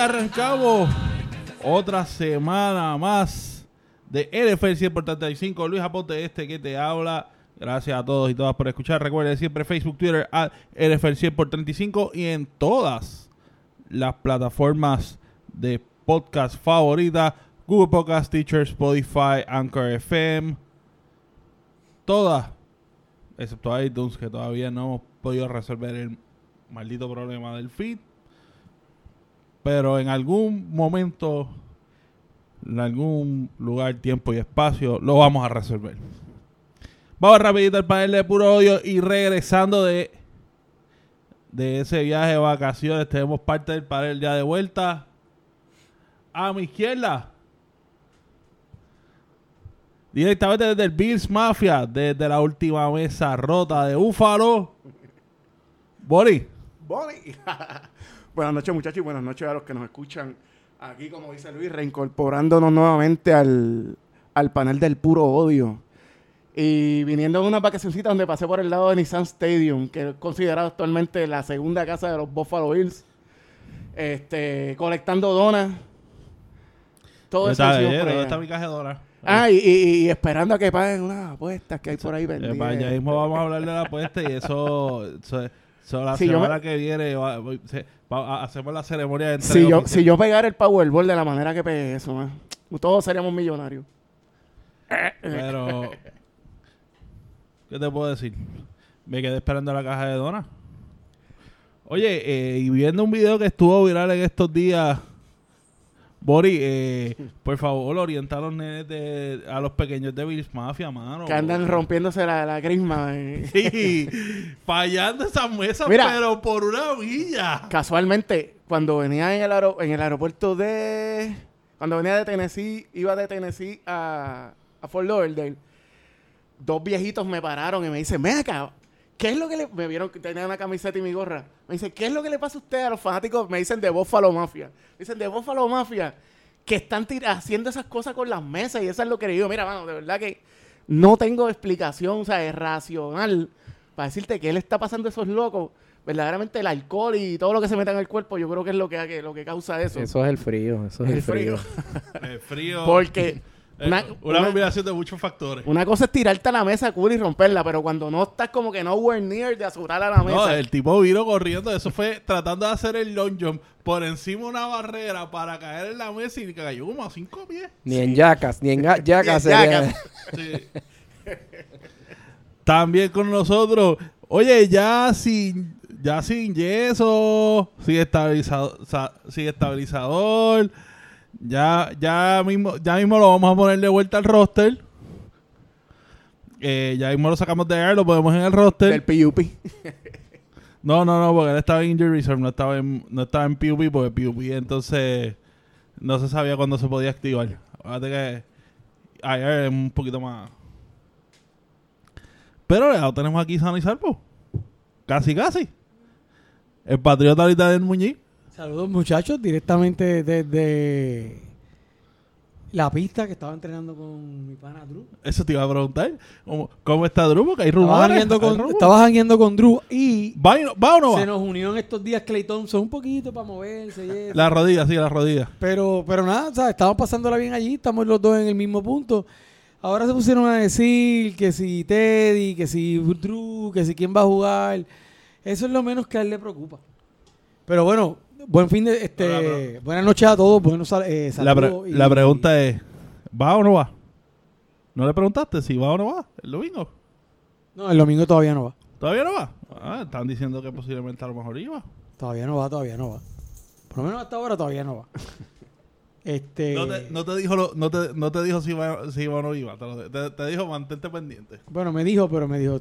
arrancamos otra semana más de NFL 100 por 35. Luis Aponte este que te habla. Gracias a todos y todas por escuchar. Recuerden siempre Facebook, Twitter, a NFL 100 por 35 y en todas las plataformas de podcast favoritas. Google Podcast, Teacher, Spotify, Anchor FM. Todas. Excepto iTunes que todavía no hemos podido resolver el maldito problema del feed. Pero en algún momento, en algún lugar, tiempo y espacio, lo vamos a resolver. Vamos rapidito al panel de puro odio y regresando de, de ese viaje de vacaciones, tenemos parte del panel ya de vuelta. A mi izquierda. Directamente desde el Bills Mafia, desde la última mesa rota de Búfalo. Bori. Bori. buenas noches muchachos y buenas noches a los que nos escuchan aquí, como dice Luis, reincorporándonos nuevamente al, al panel del puro odio. Y viniendo de una vacacioncita donde pasé por el lado de Nissan Stadium, que es considerado actualmente la segunda casa de los Buffalo Bills, este, colectando donas. Todo eso. allá. está mi caja de donas? Ah, y, y- y esperando a que paguen unas apuestas que hay por ahí Eh, vendidas. pa- ya mismo vamos a hablar de la apuesta y eso, eso, la Si semana me- que viene va- voy- se- va- a- hacemos la ceremonia de Si yo, si yo pegara el Powerball de la manera que pegué eso, man, todos seríamos millonarios. Pero, ¿qué te puedo decir? Me quedé esperando la caja de donas. Oye, eh, y viendo un video que estuvo viral en estos días, Bori, eh, por favor, orienta a los nenes de, a los pequeños de Bills Mafia, mano. Que andan rompiéndose la, la crisma. eh. Sí, fallando esas mesas, Mira. pero por una villa. Casualmente, cuando venía en el, en el aeropuerto de... Cuando venía de Tennessee, iba de Tennessee a, a Fort Lauderdale, dos viejitos me pararon y me dicen, ven acá, ¿qué es lo que le... Me vieron que tenía una camiseta y mi gorra. Me dicen, ¿qué es lo que le pasa a usted a los fanáticos? Me dicen de Buffalo Mafia. Me dicen de Buffalo Mafia, que están tir- haciendo esas cosas con las mesas y eso es lo que le digo. Mira, mano, de verdad que no tengo explicación, o sea, es racional para decirte que él está pasando a esos locos. Verdaderamente el alcohol y todo lo que se mete en el cuerpo, yo creo que es lo que, que- lo que causa eso. Eso es el frío, eso es el el frío. frío. El frío. Porque una, una, una- combinación de muchos factores. una cosa es tirarte a la mesa cool y romperla, pero cuando no estás como que nowhere near de asegurar a la mesa. No, el tipo vino corriendo. Eso fue tratando de hacer el long jump por encima de una barrera para caer en la mesa y cayó como a cinco pies. Ni en yacas, ni en yacas Ni en sería- yacas. Sí. También con nosotros. Oye, ya sin, ya sin yeso, sin estabilizador, sin estabilizador. Ya, ya mismo, ya mismo lo vamos a poner de vuelta al roster. Eh, ya mismo lo sacamos de air, lo ponemos en el roster. Del PUP. No, no, no, porque él estaba en Injury Reserve, no estaba en, no estaba en PUP, porque PUP entonces no se sabía cuándo se podía activar. Fíjate que ayer es un poquito más. Pero ya lo tenemos aquí sano y salvo. Casi, casi. El patriota ahorita del Muñiz. Saludos muchachos, directamente desde la pista que estaba entrenando con mi pana Drew. Eso te iba a preguntar. ¿Cómo, cómo está Drew? Porque hay rumores. jangueando hay con, rumores. estaba jangueando con Drew y ¿Va, y no- ¿Va o no va? se nos unió en estos días Clay Thompson un poquito para moverse y eso. La rodilla, sí, la rodilla. Pero, pero nada, o sea, estamos pasándola bien allí, estamos los dos en el mismo punto. Ahora se pusieron a decir que si Teddy, que si Drew, que si quién va a jugar. Eso es lo menos que a él le preocupa. Pero bueno, buen fin de este, Hola, buenas noches a todos, buenos sal- eh, La, pre- saludos. y- la pregunta es: ¿va o no va? ¿No le preguntaste si va o no va el domingo? No, el domingo todavía no va. ¿Todavía no va? Ah, están diciendo que posiblemente a lo mejor iba. Todavía no va, todavía no va. Por lo menos hasta ahora todavía no va. Este, No te, no te dijo, lo- no te, no te dijo si iba, si iba o no iba. Te, lo- te- te dijo mantente pendiente. Bueno, me dijo, pero me dijo,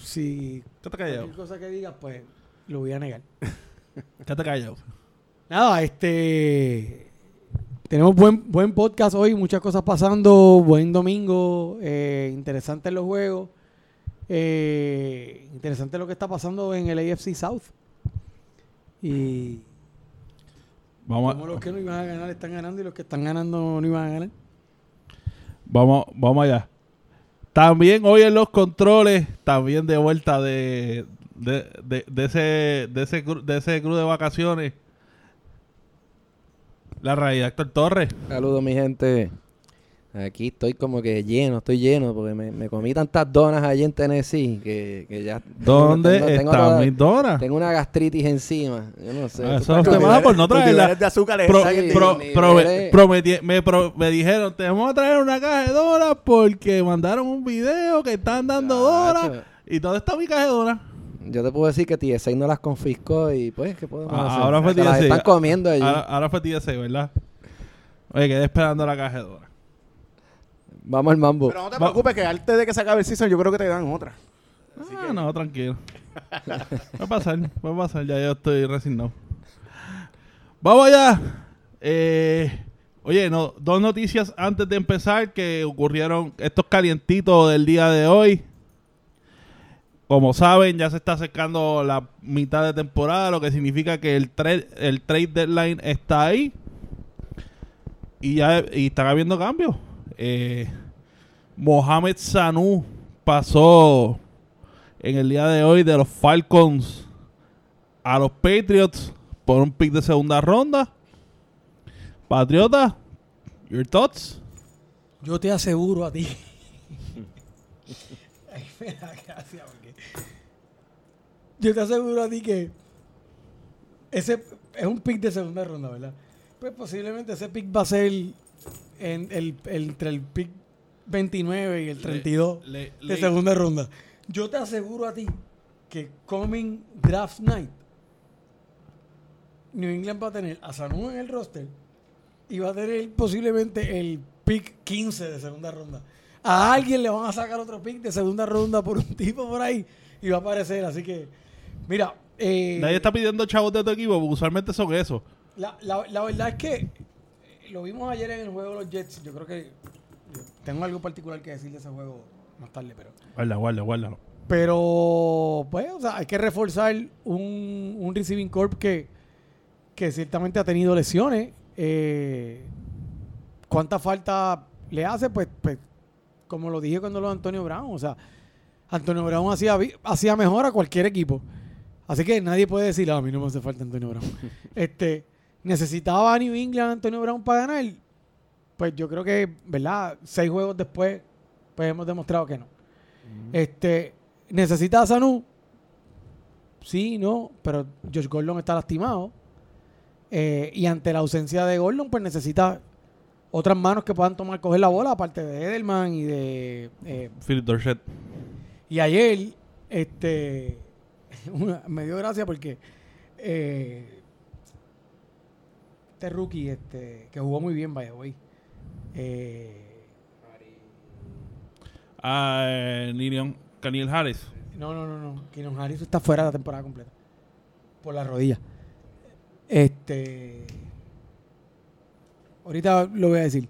si ¿Qué te callado? cualquier cosa que digas, pues lo voy a negar. ¿Qué te callado? Nada, este. Tenemos buen, buen podcast hoy, muchas cosas pasando, buen domingo, eh, interesante los juegos, eh, interesante lo que está pasando en el AFC South. Y Vamos, como los que no iban a ganar están ganando y los que están ganando no iban a ganar. vamos, vamos allá. También hoy en los controles, también de vuelta de, de, de, de ese de ese de ese crew de vacaciones. La realidad, Héctor Torres. Saludos, mi gente. Aquí estoy como que lleno, estoy lleno, porque me, me comí tantas donas allí en Tennessee que, que ya... ¿Dónde tengo- tengo está toda- mi Dora? Tengo una gastritis encima. Yo no sé. Ah, eso te por no traerla. de azúcar Pro- están en- pro- prometí- me, pro- me dijeron, te vamos a traer una caja de Dora porque mandaron un video que están dando. Chacho, ¿Y dónde está mi caja de Dora? Yo te puedo decir que TSA no las confiscó y pues, ¿qué podemos Ah, hacer? ahora fue Se las TSA. están comiendo allí. Ahora, ahora fue TSA, ¿verdad? Oye, quedé esperando la caja de Dora. Vamos al mambo. Pero no te Va- preocupes que antes de que se acabe el season yo creo que te dan otra. Ah, no, tranquilo. Va a pasar, va a pasar, ya yo estoy resignado. Vamos allá. Eh, oye, no, dos noticias antes de empezar que ocurrieron estos calientitos del día de hoy. Como saben, ya se está acercando la mitad de temporada, lo que significa que el, tra- el trade deadline está ahí. Y ya y están habiendo cambios. Eh, Mohamed Sanu pasó en el día de hoy de los Falcons a los Patriots por un pick de segunda ronda. Patriota, your thoughts? Yo te aseguro a ti. Ay, me da gracia Yo te aseguro a ti que ese es un pick de segunda ronda, ¿verdad? Pues posiblemente ese pick va a ser en el, el- entre el pick 29 y el 32 Le- de le- segunda ronda. Yo te aseguro a ti que coming draft night New England va a tener a Sanu en el roster y va a tener posiblemente el pick 15 de segunda ronda. A alguien le van a sacar otro pick de segunda ronda por un tipo por ahí y va a aparecer. Así que, mira, eh, Nadie está pidiendo chavos de tu equipo, porque usualmente son eso. la, la- la verdad es que eh, lo vimos ayer en el juego de los Jets. Yo creo que tengo algo particular que decir de ese juego más tarde, pero. Guarda, guarda, guárdalo. Pero, pues, o sea, hay que reforzar un, un receiving corp que, que ciertamente ha tenido lesiones. Eh, ¿Cuánta falta le hace? Pues, pues, como lo dije cuando lo de Antonio Brown. O sea, Antonio Brown hacía, hacía mejor a cualquier equipo. Así que nadie puede decir, "Ah, a mí no me hace falta Antonio Brown. este, ¿Necesitaba a New England Antonio Brown para ganar? Pues yo creo que, ¿verdad? Seis juegos después, pues hemos demostrado que no. Este, ¿necesita a Sanu? Sí, no, pero Josh Gordon está lastimado. Eh, y ante la ausencia de Gordon, pues necesita otras manos que puedan tomar, coger la bola, aparte de Edelman y de. eh, Philip Dorsett. y ayer, este. una- me dio gracia porque. eh, este rookie, este, que jugó muy bien, vaya, hoy. Eh, Ah, eh, Ninion, Caniel Harris. No, no, no, no. Keenan Harris está fuera de la temporada completa. Por la rodilla. Este. Ahorita lo voy a decir.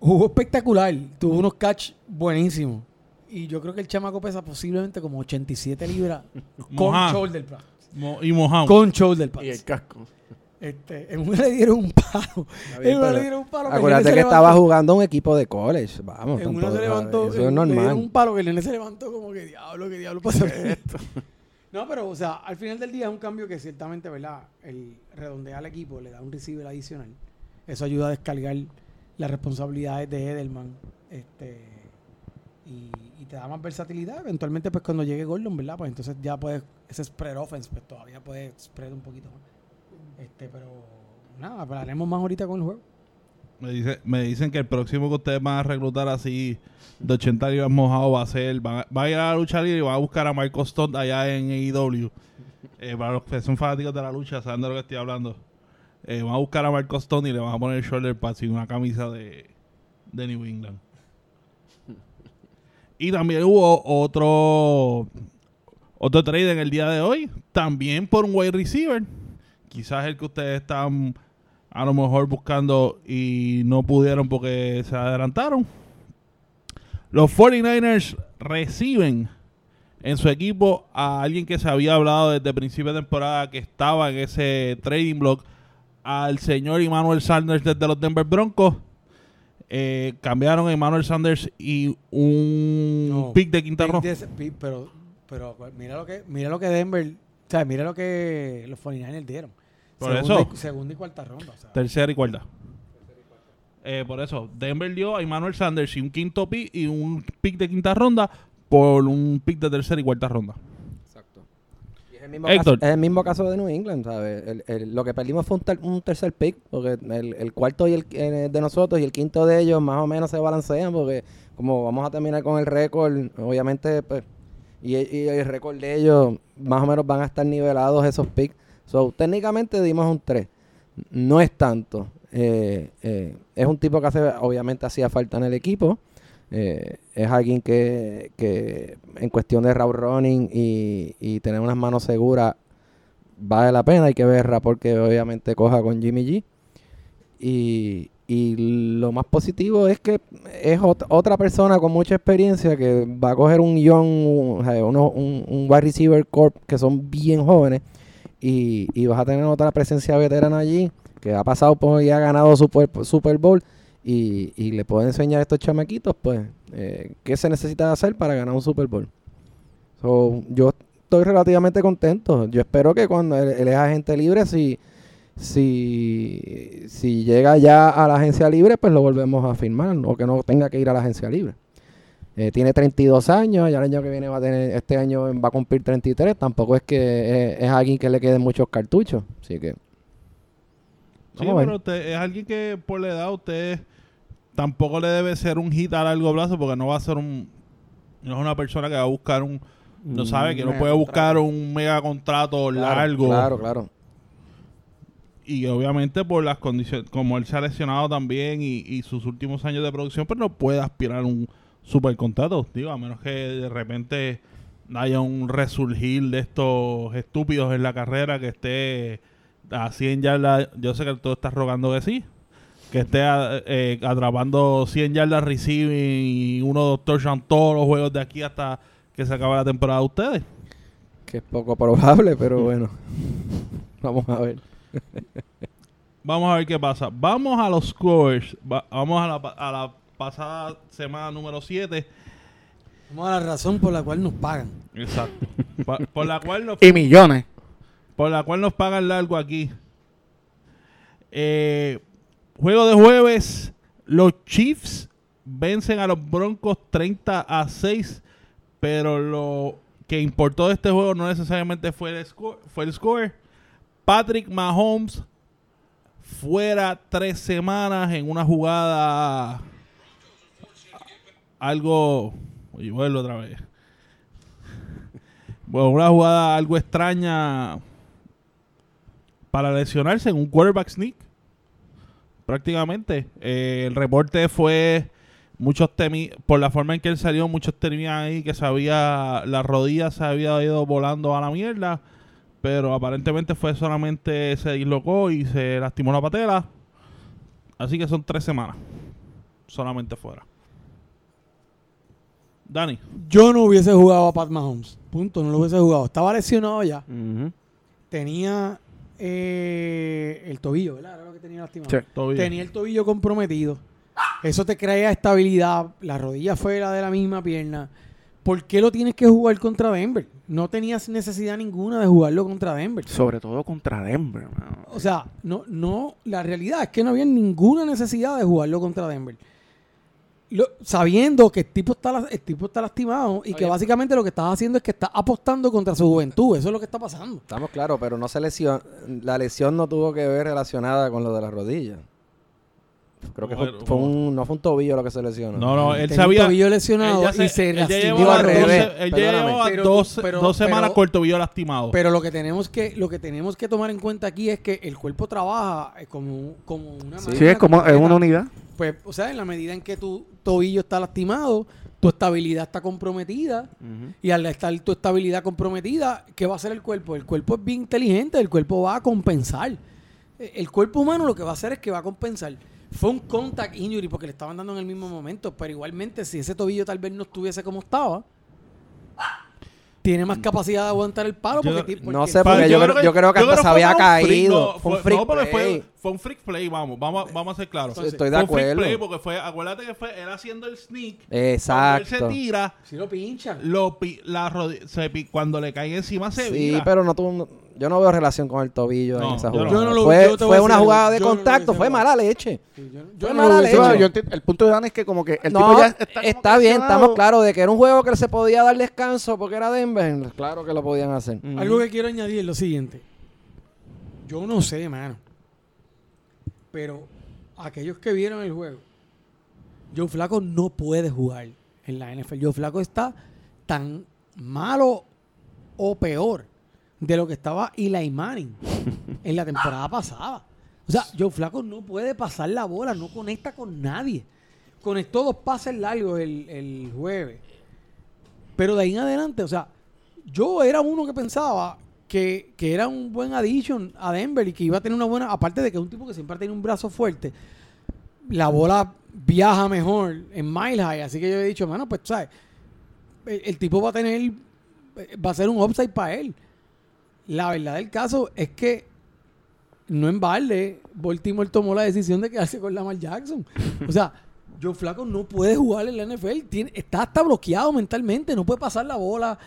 Jugó espectacular. Tuvo unos catch buenísimos. Y yo creo que el chamaco pesa posiblemente como 87 libras con shoulder pad. Mo- y Mojado. Con shoulder pads. Y el casco. Este, en una le dieron un palo. bien, en una le dieron un palo. Acuérdate que estaba jugando un equipo de college. Vamos, En una se levantó, Eso es le dieron normal. un palo que el nene se levantó como que diablo, que diablo pasa esto. no, pero o sea, al final del día es un cambio que ciertamente, ¿verdad? El redondea al equipo, le da un receiver adicional. Eso ayuda a descargar las responsabilidades de Edelman. Este y, y te da más versatilidad. Eventualmente, pues cuando llegue Gordon, ¿verdad? Pues entonces ya puedes, ese spread offense, pues todavía puedes spread un poquito más. Este, pero nada, hablaremos más ahorita con el juego. Me, dice, me dicen que el próximo que ustedes van a reclutar así de 80 libras mojado va a ser. Va a ir a la lucha libre y va a buscar a Michael Stone allá en AEW. Eh, para los que son fanáticos de la lucha, saben de lo que estoy hablando. Eh, van a buscar a Marco Stone y le van a poner el shoulder pads y una camisa de, de New England. Y también hubo otro otro trade en el día de hoy, también por un wide receiver. Quizás el que ustedes están a lo mejor buscando y no pudieron porque se adelantaron. Los 49ers reciben en su equipo a alguien que se había hablado desde principio de temporada que estaba en ese trading block, al señor Emmanuel Sanders desde los Denver Broncos. Eh, cambiaron a Emmanuel Sanders y un No, pick de quinta ronda. pero, pero mira lo que mira lo que Denver, o sea, mira lo que los 49ers dieron. Por segunda, eso. y, segunda y cuarta ronda. o sea. Tercera y cuarta. Eh, por eso, Denver dio a Emmanuel Sanders y un quinto pick y un pick de quinta ronda por un pick de tercera y cuarta ronda. El mismo, Héctor. caso, es el mismo caso de New England, ¿sabes? El- el- lo que perdimos fue un, ter- un tercer pick, porque el, el cuarto y el, eh, de nosotros y el quinto de ellos más o menos se balancean, porque como vamos a terminar con el récord, obviamente, pues, y, y el récord de ellos más o menos van a estar nivelados esos picks. So, técnicamente dimos un 3. No es tanto. Eh, eh, es un tipo que hace, obviamente hacía falta en el equipo. Eh, es alguien que, que en cuestión de route running y, y tener unas manos seguras vale la pena. Hay que ver porque obviamente coja con Jimmy G. Y, y lo más positivo es que es ot- otra persona con mucha experiencia que va a coger un young, uno- un, un wide receiver corp que son bien jóvenes y, y vas a tener otra presencia veterana allí que ha pasado por y ha ganado Super, Super Bowl y, y le puede enseñar a estos chamaquitos pues eh, qué se necesita hacer para ganar un Super Bowl. So, yo estoy relativamente contento. Yo espero que cuando él, él es agente libre, si, si, si llega ya a la agencia libre, pues lo volvemos a firmar o que no tenga que ir a la agencia libre. Eh, tiene 32 años, ya el año que viene va a tener, este año va a cumplir 33. Tampoco es que eh, es alguien que le queden muchos cartuchos. Así que. Sí, Vamos pero usted es alguien que por la edad usted tampoco le debe ser un hit a largo plazo porque no va a ser un... No es una persona que va a buscar un... No sabe que no puede buscar un mega contrato Claro, largo. Claro, claro. Y obviamente por las condiciones, como él se ha lesionado también y, y sus últimos años de producción, pues no puede aspirar a un super contrato, digo, a menos que de repente haya un resurgir de estos estúpidos en la carrera que esté a 100 yardas, yo sé que tú estás rogando que sí, que esté a- eh, atrapando 100 yardas receiving y uno dos touchdowns todos los juegos de aquí hasta que se acabe la temporada de ustedes. Que es poco probable, pero bueno. Vamos a ver. Vamos a ver qué pasa. Vamos a los scores. Va- vamos a la, pa- a la pasada semana número 7. Vamos a la razón por la cual nos pagan. Exacto. Pa- por la cual nos Y millones. Por la cual nos pagan largo aquí. Eh, juego de jueves. Los Chiefs vencen a los Broncos 30 a 6. Pero lo que importó de este juego no necesariamente fue el score. Fue el score. Patrick Mahomes fuera tres semanas en una jugada algo oye vuelvo otra vez bueno, una jugada algo extraña para lesionarse en un quarterback sneak prácticamente Eh, el reporte fue muchos temi por la forma en que él salió muchos temían ahí que se había la rodilla se había ido volando a la mierda pero aparentemente fue solamente se dislocó y se lastimó la patela así que son tres semanas solamente fuera Dani Yo no hubiese jugado a Pat Mahomes. Punto, no lo hubiese jugado. Estaba lesionado ya. Tenía eh, el tobillo, ¿verdad? Era lo que tenía lastimado. Sí. Tenía el tobillo comprometido. Eso te crea estabilidad. La rodilla fue la de la misma pierna. ¿Por qué lo tienes que jugar contra Denver? No tenías necesidad ninguna de jugarlo contra Denver. Sobre todo contra Denver. O sea, no, no, la realidad es que no había ninguna necesidad de jugarlo contra Denver. Lo- sabiendo que el tipo está la- el tipo está lastimado y que básicamente lo que estás haciendo es que está apostando contra su juventud. Eso es lo que está pasando. Estamos claros, pero no se lesionó. La lesión no tuvo que ver relacionada con lo de la rodilla. Creo que fue, un, no fue un tobillo lo que se lesionó. no no él Tenía un sabía tobillo lesionado y se lastimó al revés, él llevaba dos, dos semanas pero- con el tobillo lastimado Pero lo que tenemos que lo que tenemos que tomar en cuenta aquí es que el cuerpo trabaja eh, como, como una Sí. Es como es una unidad. Pues, o sea, en la medida en que tu tobillo está lastimado, tu estabilidad está comprometida. Y al estar tu estabilidad comprometida, ¿qué va a hacer el cuerpo? El cuerpo es bien inteligente, el cuerpo va a compensar. El cuerpo humano lo que va a hacer es que va a compensar. Fue un contact injury porque le estaban dando en el mismo momento, pero igualmente si ese tobillo tal vez no estuviese como estaba, tiene más capacidad de aguantar el palo. Yo- porque, ti- no sé, porque yo creo- yo creo que hasta se había caído. no, Fue un freak no, pero fue, play. fue un freak play, vamos, vamos, vamos a ser claros. Entonces, Estoy de fue un freak acuerdo. play porque fue, acuérdate que fue él haciendo el sneak. Cuando él Exacto. se tira, Si lo pinchan. lo pi- la se cuando le cae encima se Sí, vira. pero no tuvo. Yo no veo relación con el tobillo No, en esa jugada. Yo no lo- fue yo una decir jugada de no contacto, fue mala leche. Sí, yo, Fue mala el punto de Dan es que como que el no, tipo ya está, está bien, estamos claros de que era un juego que se podía dar descanso porque era Denver. Claro que lo podían hacer. Algo que quiero añadir es lo siguiente. Yo no sé, mano. Pero aquellos que vieron el juego, Joe Flaco no puede jugar en la NFL. Joe Flaco está tan malo o peor de lo que estaba Eli Manning en la temporada pasada. O sea, Joe Flaco no puede pasar la bola, no conecta con nadie. Conectó dos pases largos el, el jueves. Pero de ahí en adelante, o sea, yo era uno que pensaba que, que era un buen addition a Denver y que iba a tener una buena, aparte de que es un tipo que siempre tiene un brazo fuerte, la bola viaja mejor en Mile High, así que yo he dicho, mano, pues, ¿sabes? El, el tipo va a tener, va a ser un upside para él. La verdad del caso es que no en balde, Baltimore tomó la decisión de quedarse con Lamar Jackson. O sea, Joe Flaco no puede jugar en la NFL, tiene, está hasta bloqueado mentalmente, no puede pasar la bola.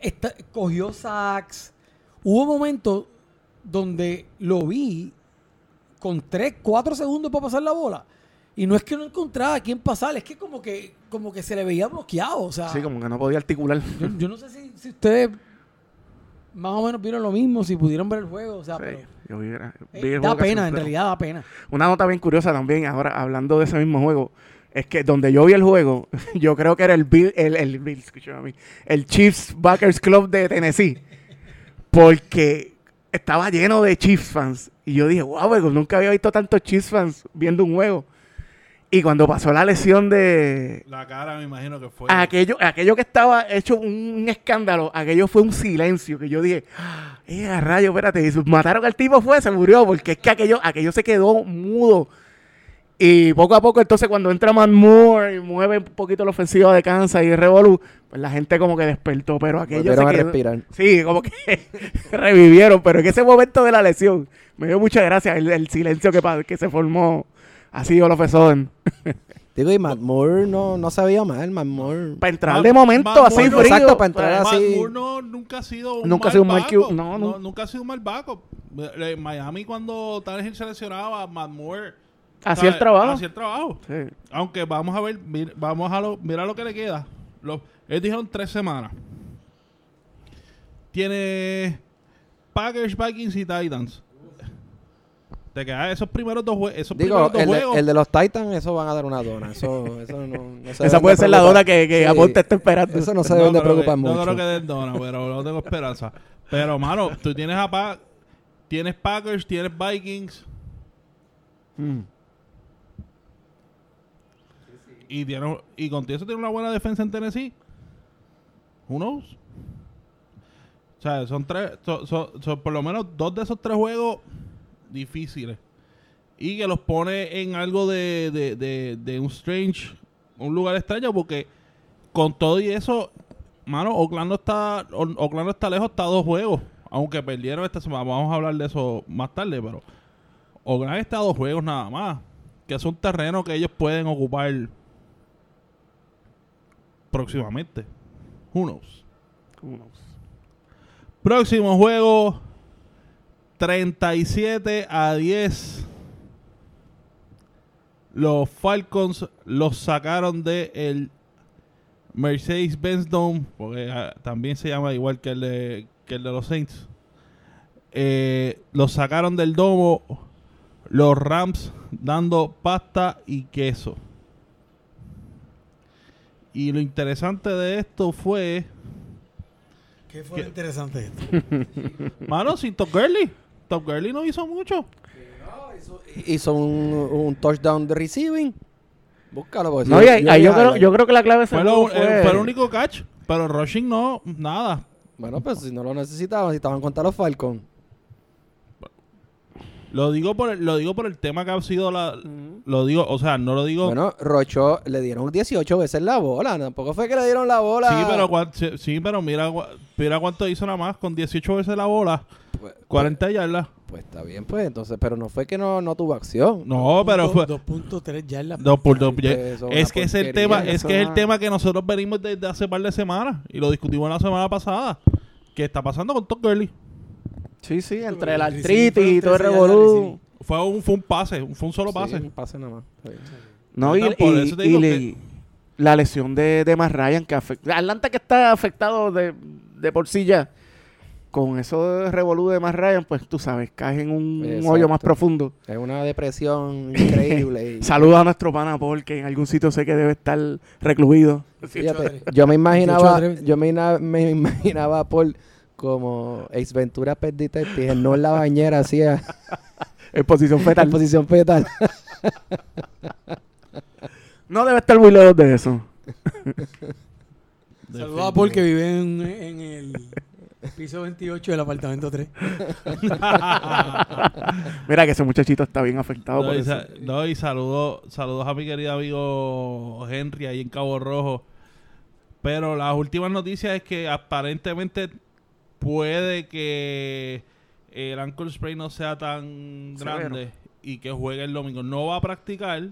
Está- cogió sacks. Hubo momentos donde lo vi con 3, 4 segundos para pasar la bola. Y no es que no encontraba a quién pasar, es que como que, como que se le veía bloqueado. O sea, Sí, como que no podía articular. yo, yo no sé si, si ustedes más o menos vieron lo mismo, si pudieron ver el juego. O sea, Sí, pero, yo vi- eh, el da pena, en realidad da pena. Una nota bien curiosa también, ahora hablando de ese mismo juego, es que donde yo vi el juego, yo creo que era el Bill, el, el, Bill, a mí, el Chiefs Backers Club de Tennessee, porque estaba lleno de Chiefs fans. Y yo dije, wow, nunca había visto tantos Chiefs fans viendo un juego. Y cuando pasó la lesión de, La cara me imagino que fue. aquello, aquello que estaba hecho un, escándalo, aquello fue un silencio que yo dije, eh, a rayo, espérate, y mataron al tipo fue, se murió, porque es que aquello, aquello se quedó mudo. Y poco a poco, entonces, cuando entra Matt Moore y mueve un poquito la ofensiva de Kansas y Revolu, pues la gente como que despertó, pero aquello se a quedó- respirar. Sí, como que revivieron, pero en ese momento de la lesión me dio mucha gracia el, el silencio que, que se formó así of a sudden. Digo, y Matt Moore no, no se veía mal, Matt Moore. Para entrar Matt- de momento Matt así Moore- frío. Exacto, para entrar Matt así- Moore no, nunca ha sido un Nunca mal ha sido un mal backup. No, no. nunca ha sido un mal backup. Eh, Miami cuando Tannehill se lesionaba, Matt Moore Hacía el trabajo. Hacía el trabajo. Sí. Aunque vamos a ver, mir- vamos a lo, mira lo que le queda. Los, ellos dijeron tres semanas. Tiene Packers, Vikings y Titans. Te quedan esos primeros dos, jue- esos Digo, primeros dos el de, juegos. el de los Titans, eso van a dar una dona. Eso, eso no, no se Esa puede de ser la dona que, que Sí. Aponte está esperando. Eso no se deben de creo preocupar que- mucho. No creo que den dona, pero no tengo esperanza. Pero, mano, tú tienes a Pa- tienes Packers, tienes Vikings Mm. y tienes, y contigo eso tiene una buena defensa en Tennessee. Who knows? O sea, son tres, son por lo menos dos de esos tres juegos difíciles. Y que los pone en algo de, de, de, de un strange, un lugar extraño, porque con todo y eso, mano, Oakland no está, Oakland no está lejos, está a dos juegos. Aunque perdieron esta semana, vamos a hablar de eso más tarde, pero Oakland está a dos juegos nada más. Que es un terreno que ellos pueden ocupar próximamente. Who knows? Who knows? Próximo juego 37 a 10. Los Falcons los sacaron de el Mercedes-Benz Dome, porque ah, también se llama igual que el de, que el de los Saints. Eh, los sacaron del domo los Rams dando pasta y queso. Y lo interesante de esto fue ¿Qué fue lo interesante de esto? Mano, Gurley. Top Gurley no hizo mucho. Hizo un, un touchdown de receiving. Búscalo. No, si- yo, creo, yo creo que la clave Fue, lo- eh, fue el único catch. Pero rushing no, nada. Bueno, pues si no lo necesitaban, necesitaban contra los Falcons. Lo digo por el, lo digo por el tema que ha sido la. Lo digo, o sea, no lo digo. Bueno, Rocho le dieron 18 veces la bola. Tampoco fue que le dieron la bola. sí, pero sí, pero mira, mira cuánto hizo nada más con 18 veces la bola. Pues, 40 yardas. pues está bien, pues entonces, pero no fue que no, no tuvo acción. No, pero fue. 2.3 ya en la Dos por dos. Pues, eso Es una que es el tema, es que es el tema que nosotros venimos desde hace par de semanas y lo discutimos la semana pasada. ¿Qué está pasando con Top Gurley? Sí, sí, entre pero la el artritis y todo el fue 13 yardas revolú. Fue un, fue un pase, un- fue un solo pase. Sí, un pase nada más. Sí. No, y, eso y- te y digo le- que- la lesión de, de Matt Ryan que afecta. Atlanta que está afectado de, de por sí ya. Con eso de revolú de Matt Ryan, pues tú sabes, caes en un Exacto. hoyo más profundo. Es una depresión increíble. y- Saludos a nuestro pana Paul, que en algún sitio sé que debe estar recluido. Fíjate, yo me imaginaba, 18 yo me, me imaginaba a Paul como Ace Ventura Pet Detective, no en la bañera, así a- En posición en fetal. posición fetal. No debe estar muy lejos de eso. Saludos a Paul que vive en, en el piso 28 del apartamento 3. Mira que ese muchachito está bien afectado No, por y, eso. no, y saludos, saludos a mi querido amigo Henry ahí en Cabo Rojo. Pero las últimas noticias es que aparentemente puede que el ankle sprain no sea tan Severo. grande y que juegue el domingo. No va a practicar,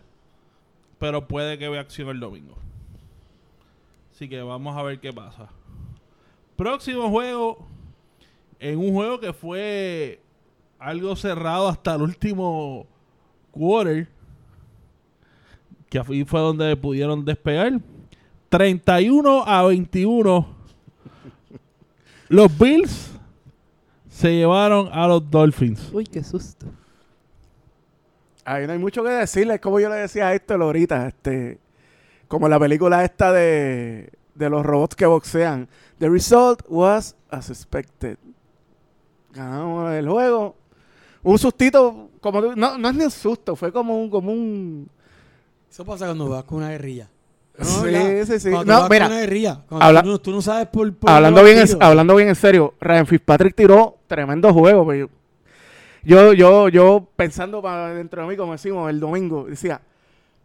pero puede que vea acción el domingo. Así que vamos a ver qué pasa. Próximo juego, en un juego que fue algo cerrado hasta el último quarter, que ahí fue donde pudieron despegar. 31 a 21. Los Bills se llevaron a los Dolphins. Uy, qué susto. Ahí no hay mucho que decirle, es como yo le decía a esto ahorita, este, como la película esta de, de los robots que boxean. The result was as expected. Ganamos el juego. Un sustito, como tú- no, no es ni un susto, fue como un, como un Eso pasa cuando vas con una guerrilla. Sí, ¿verdad? sí, sí. Cuando tú No, mira. Cuando habla- tú, no, tú no sabes por, por hablando bien, en, el hablando bien en serio, Ryan Fitzpatrick tiró tremendo juego. pero yo, yo, yo pensando para dentro de mí, como decimos, el domingo, decía,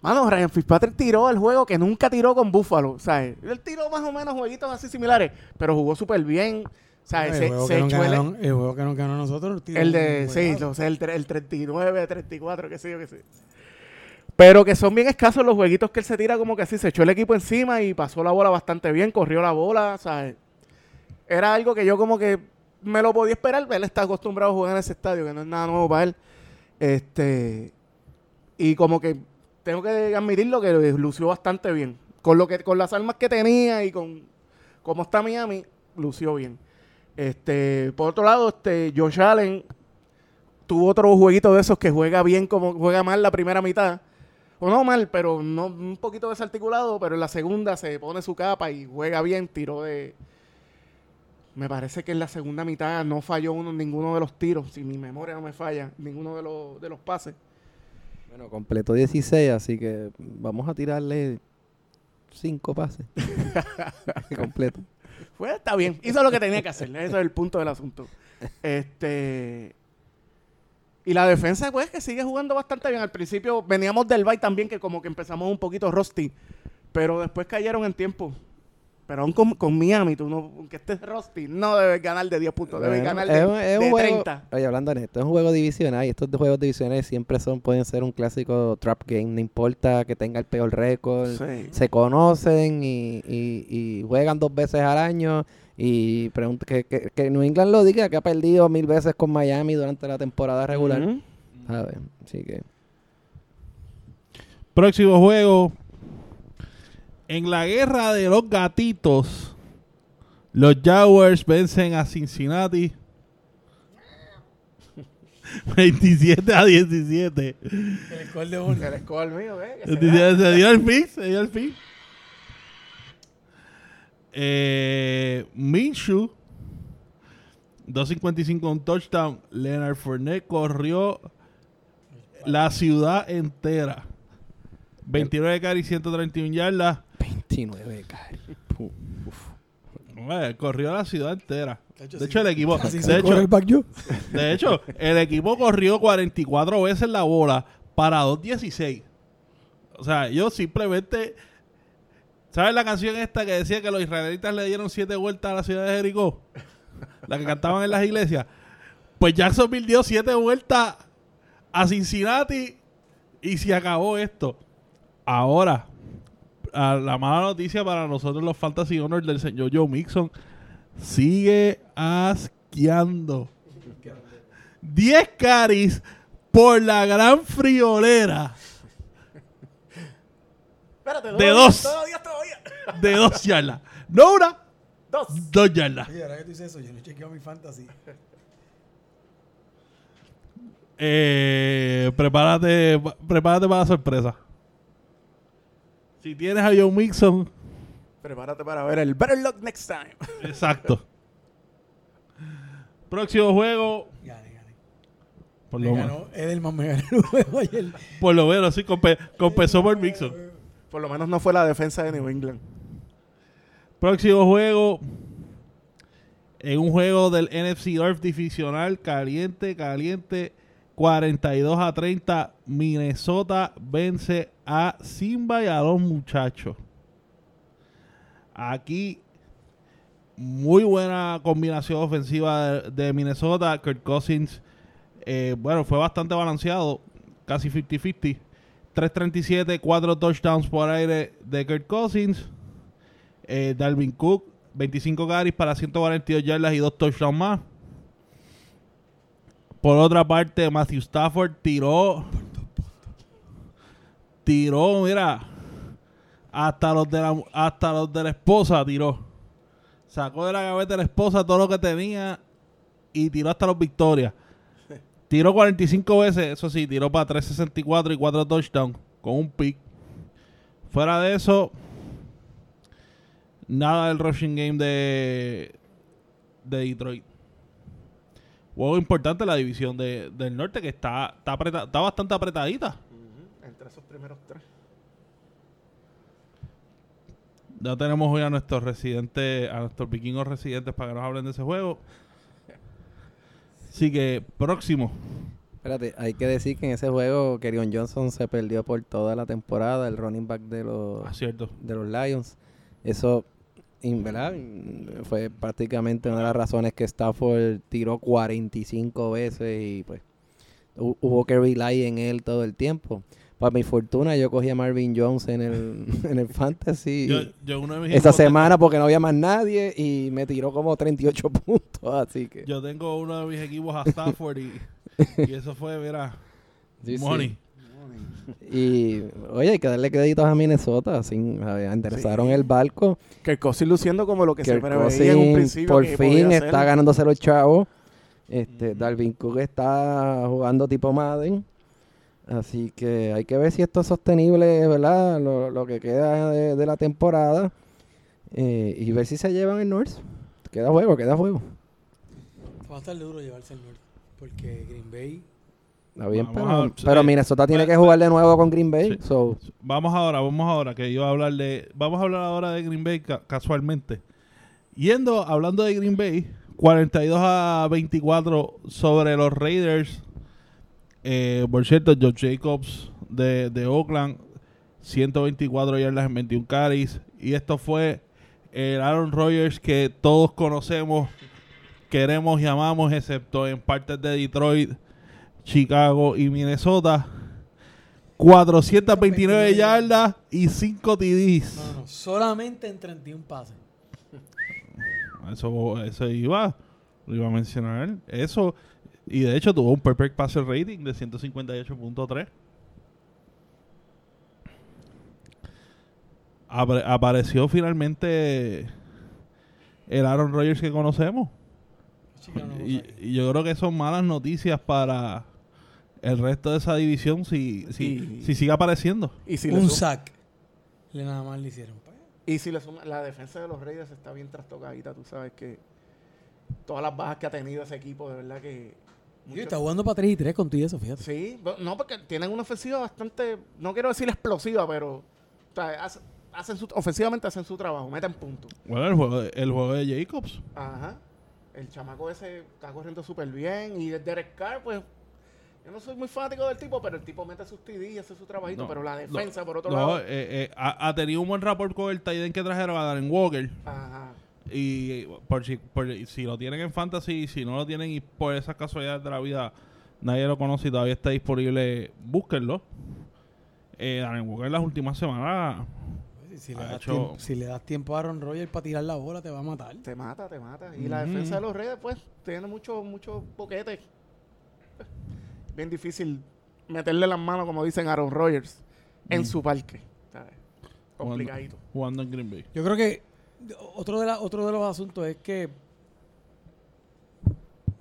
mano, Ryan Fitzpatrick tiró el juego que nunca tiró con Buffalo, ¿sabes? Él tiró más o menos jueguitos así similares, pero jugó súper bien, ¿sabes? el, Se, juego se el, ganaron, el juego que nos ganó nosotros. el un de, sí, no sé, el, el 39, 34, qué sé yo, qué sé. Pero que son bien escasos los jueguitos que él se tira como que así, se echó el equipo encima y pasó la bola bastante bien, corrió la bola, ¿sabes? Era algo que yo como que me lo podía esperar, él está acostumbrado a jugar en ese estadio, que no es nada nuevo para él. Este, y como que tengo que admitirlo que lució bastante bien. Con lo que con las armas que tenía y con cómo está Miami, lució bien. Este, por otro lado, este Josh Allen tuvo otro jueguito de esos que juega bien como juega mal la primera mitad. O no mal, pero no un poquito desarticulado, pero en la segunda se pone su capa y juega bien, tiró de me parece que en la segunda mitad no falló uno ninguno de los tiros, si mi memoria no me falla, ninguno de los de los pases. Bueno, completó 16, así que vamos a tirarle 5 pases. Completo. Pues está bien, hizo lo que tenía que hacer, ese es el punto del asunto. Este y la defensa pues que sigue jugando bastante bien. Al principio veníamos del bye también que como que empezamos un poquito rusty, pero después cayeron en tiempo. Pero aún con, con Miami, tú no, aunque estés rusty, no debes ganar de 10 puntos, debes Bueno, ganar es de, un- es un de juego- 30. Oye, hablando de esto, es un juego divisional y estos de juegos divisionales siempre son pueden ser un clásico trap game. No importa que tenga el peor récord. Sí. Se conocen y, y- y juegan dos veces al año. Y pregunta que, que, que New England lo diga, que ha perdido mil veces con Miami durante la temporada regular. Ujú. ¿sabes? Así que Próximo juego. En la guerra de los gatitos, los Jaguars vencen a Cincinnati 27 a 17. El score de Bonnie. El score mío, ¿eh? Que se 27, Se dio el fin, se dio el fin. Eh, Minshew, 2.55 un touchdown. Leonard Fournette corrió la ciudad entera. 29 carry, 131 yardas. 29 cari. Pu- Bueno, corrió la ciudad entera. De hecho, el equipo, de hecho, yo. de hecho, el equipo corrió 44 veces la bola para 2.16. O sea, ellos simplemente... ¿Sabes la canción esta que decía que los israelitas le dieron siete vueltas a la ciudad de Jericó? La que cantaban en las iglesias. Pues Jacksonville dio siete vueltas a Cincinnati y se acabó esto. Ahora, a la mala noticia para nosotros los Fantasy Owners del señor Joe Mixon sigue asqueando. 10 caris por la gran friolera Espérate, De dos. Todavía, todavía. de 2 yardas. No una, Dos. 2 yardas. Oye, ahora que tú dices eso, yo no chequeo mi fantasy. Eh, prepárate, prepárate para la sorpresa. Si tienes a Joe Mixon, Prepárate para ver el Better Luck Next Time. exacto. Próximo juego, Gane, gane. por Me lo, menos, Edelman me ganó el juego ayer. por lo menos, sí, compe- compensó por Mixon. Por lo menos no fue la defensa de New England. Próximo juego, en un juego del NFC North divisional, caliente, caliente, 42 a 30, Minnesota vence a Simba y a los muchachos. Aquí, muy buena combinación ofensiva de, Minnesota. Kurt Cousins, eh, bueno, fue bastante balanceado, casi 50-50. 337, 4 touchdowns por aire de Kurt Cousins. Eh, Dalvin Cook, 25 carries para 142 yardas y 2 touchdowns más. Por otra parte, Matthew Stafford tiró. Tiró, mira. Hasta los de la, hasta los de la esposa tiró. Sacó de la gaveta de la esposa todo lo que tenía y tiró hasta los victorias. Tiró 45 veces, eso sí, tiró para 364 y 4 touchdowns con un pick. Fuera de eso, nada del rushing game de, de Detroit. Juego importante la división de- del norte que está, está, apreta- está bastante apretadita. Entre esos primeros tres. Ya tenemos hoy a nuestros residentes, a nuestros vikingos residentes para que nos hablen de ese juego. Así que, próximo. Espérate, hay que decir que en ese juego Kerion Johnson se perdió por toda la temporada, el running back de los, Ah, de los Lions. Eso, in- ¿verdad? In- Fue prácticamente una de las razones que Stafford tiró 45 veces y pues hu- hubo que rely en él todo el tiempo. Para mi fortuna, yo cogí a Marvin Jones en el, en el Fantasy Yo, yo uno de mis esa semana porque no había más nadie y me tiró como 38 puntos, así que... Yo tengo uno de mis equipos a Stafford y, y eso fue, mira, Sí, sí. money. Y oye, hay que darle créditos a Minnesota, sin, a ver, enderezaron el barco. Que Cousins luciendo como lo que se Kirk preveía en un principio. por que fin está ganándose los chavos. Este, Dalvin Cook está jugando tipo Madden. Así que hay que ver si esto es sostenible, ¿verdad? Lo, lo que queda de, de la temporada. Eh, y ver si se llevan el North. Queda juego, queda juego. Va a estar duro llevarse el norte. Porque Green Bay. Está bien, Vamos pero, a ver, pero eh, Minnesota tiene pues, que jugar de nuevo con Green Bay. Sí. So, Vamos ahora, vamos ahora, que yo a hablar de. Vamos a hablar ahora de Green Bay ca- casualmente. Yendo, hablando de Green Bay, 42 a 24 sobre los Raiders. Eh, por cierto, Josh Jacobs de, de Oakland, 124 yardas en 21 carries. Y esto fue el Aaron Rodgers que todos conocemos, queremos y amamos, excepto en partes de Detroit, Chicago y Minnesota. 429 yardas y 5 TDs. No, no, no. Solamente en 31 pases. Eso, eso iba, lo iba a mencionar. Eso, y de hecho tuvo un perfect passer rating de 158.3. Apare- apareció finalmente el Aaron Rodgers que conocemos. No, Y, yo creo que son malas noticias para el resto de esa división si, si, Y- si sigue apareciendo. Y si, le un sack. Le nada más le hicieron. Pues, y si le suma, la defensa de los Raiders está bien trastocadita, tú sabes que todas las bajas que ha tenido ese equipo, de verdad que... Mucho- está jugando para 3 y 3 con todo y eso, fíjate. Sí, no, porque tienen una ofensiva bastante, no quiero decir explosiva, pero o sea, hace- hacen su, ofensivamente hacen su trabajo, meten puntos. Bueno, el juego, de- el juego de Jacobs. Ajá. El chamaco ese está corriendo súper bien. Y el Derek Carr, pues, yo no soy muy fanático del tipo, pero el tipo mete sus TD y hace su trabajito. No, pero la defensa, no, por otro no, lado. eh, eh, ha, ha tenido un buen rapport con el tight end que trajeron a Darren Walker. Ajá. Y por si, por si lo tienen en fantasy, si no lo tienen y por esas casualidades de la vida nadie lo conoce y todavía está disponible, búsquenlo. Eh, Darren Walker en las últimas semanas Si, le das hecho- tiempo, si le das tiempo a Aaron Rodgers para tirar la bola, te va a matar. Te mata, te mata. Y la defensa de los Reyes, pues, tiene mucho, mucho boquete. bien difícil meterle las manos, como dicen Aaron Rodgers, en Mm. su parque. ¿sabes? Jugando, Complicadito. jugando en Green Bay. Yo creo que otro de, la- otro de los asuntos es que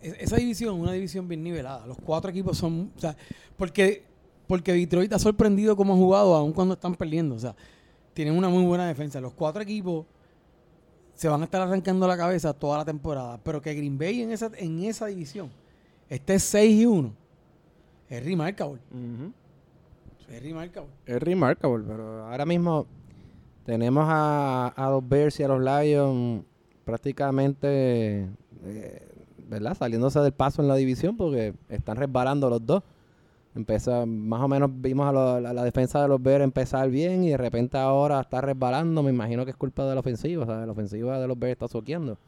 es- esa división es una división bien nivelada. Los cuatro equipos son... O sea, porque, porque Detroit ha sorprendido cómo ha jugado aun cuando están perdiendo. O sea, tienen una muy buena defensa. Los cuatro equipos se van a estar arrancando la cabeza toda la temporada. Pero que Green Bay en esa, en esa división esté 6 y 1 es remarkable. Ujú. Es remarkable. Es remarkable, pero ahora mismo tenemos a, los Bears y a los Lions prácticamente, eh, ¿verdad? Saliéndose del paso en la división porque están resbalando los dos. Empezó, más o menos vimos a, lo- a la defensa de los Bears empezar bien y de repente ahora está resbalando. Me imagino que es culpa de la ofensiva. ¿sabes? La ofensiva de los Bears está soqueando.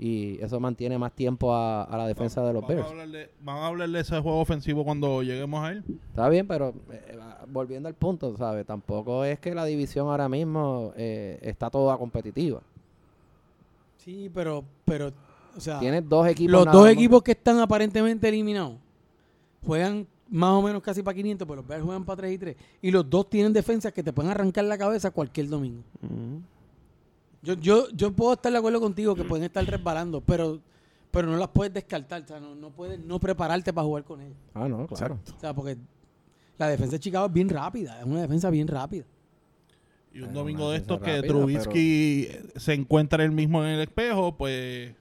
Y eso mantiene más tiempo a, a la defensa de los Vamos a Bears. hablar de- Vamos a hablar de ese juego ofensivo cuando lleguemos a él. Está bien, pero eh, va- volviendo al punto, ¿sabes? Tampoco es que la división ahora mismo eh, está toda competitiva. Sí, pero, pero, o sea... Tienes dos equipos. Los dos equipos que están aparentemente eliminados juegan más o menos casi para 500, pero los Bears juegan para 3 y 3. Y los dos tienen defensas que te pueden arrancar la cabeza cualquier domingo. Ujú. Yo, yo, yo puedo estar de acuerdo contigo que pueden estar resbalando, pero, pero no las puedes descartar. O sea, no, no puedes no prepararte para jugar con ellos. Ah, no, claro. Exacto. O sea, porque la defensa de Chicago es bien rápida. Es una defensa bien rápida. Y un domingo de estos que rápida, Trubisky se encuentra él mismo en el espejo, pues.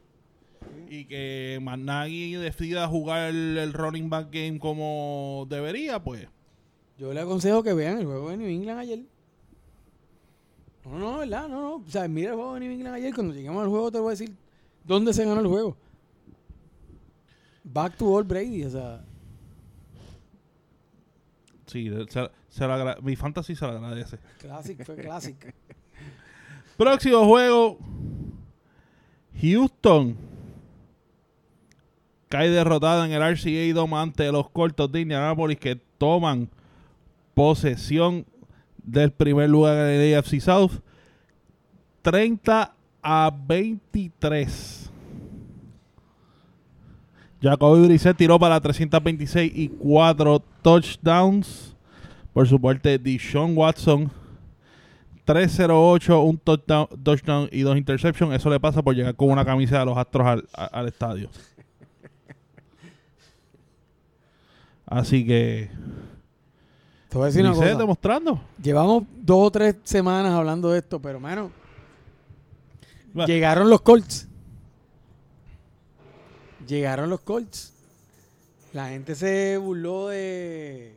Y que Nagy decida jugar el, el running back game como debería, pues. Yo le aconsejo que vean el juego de New England ayer. No, no, ¿verdad? No, no. O sea, mira el juego de New England ayer. Cuando lleguemos al juego te voy a decir dónde se ganó el juego. Back to all Brady, o sea. Sí, se- se lo mi fantasy se lo agradece. Classic, fue classic. Próximo juego. Houston. Cae derrotada en el RCA Dome ante los cortos de Indianapolis que toman posesión del primer lugar en el AFC South. 30 a 23. Jacoby Brissett tiró para 326 y 4 touchdowns. Por su parte, Deshaun Watson 308, un touchdown, touchdown y dos interceptions. Eso le pasa por llegar con una camisa de los Astros al, a- al estadio. Así que. Te voy a decir una cosa. demostrando. Llevamos dos o tres semanas hablando de esto, pero, mano, Bueno, llegaron los Colts. Llegaron los Colts. La gente se burló de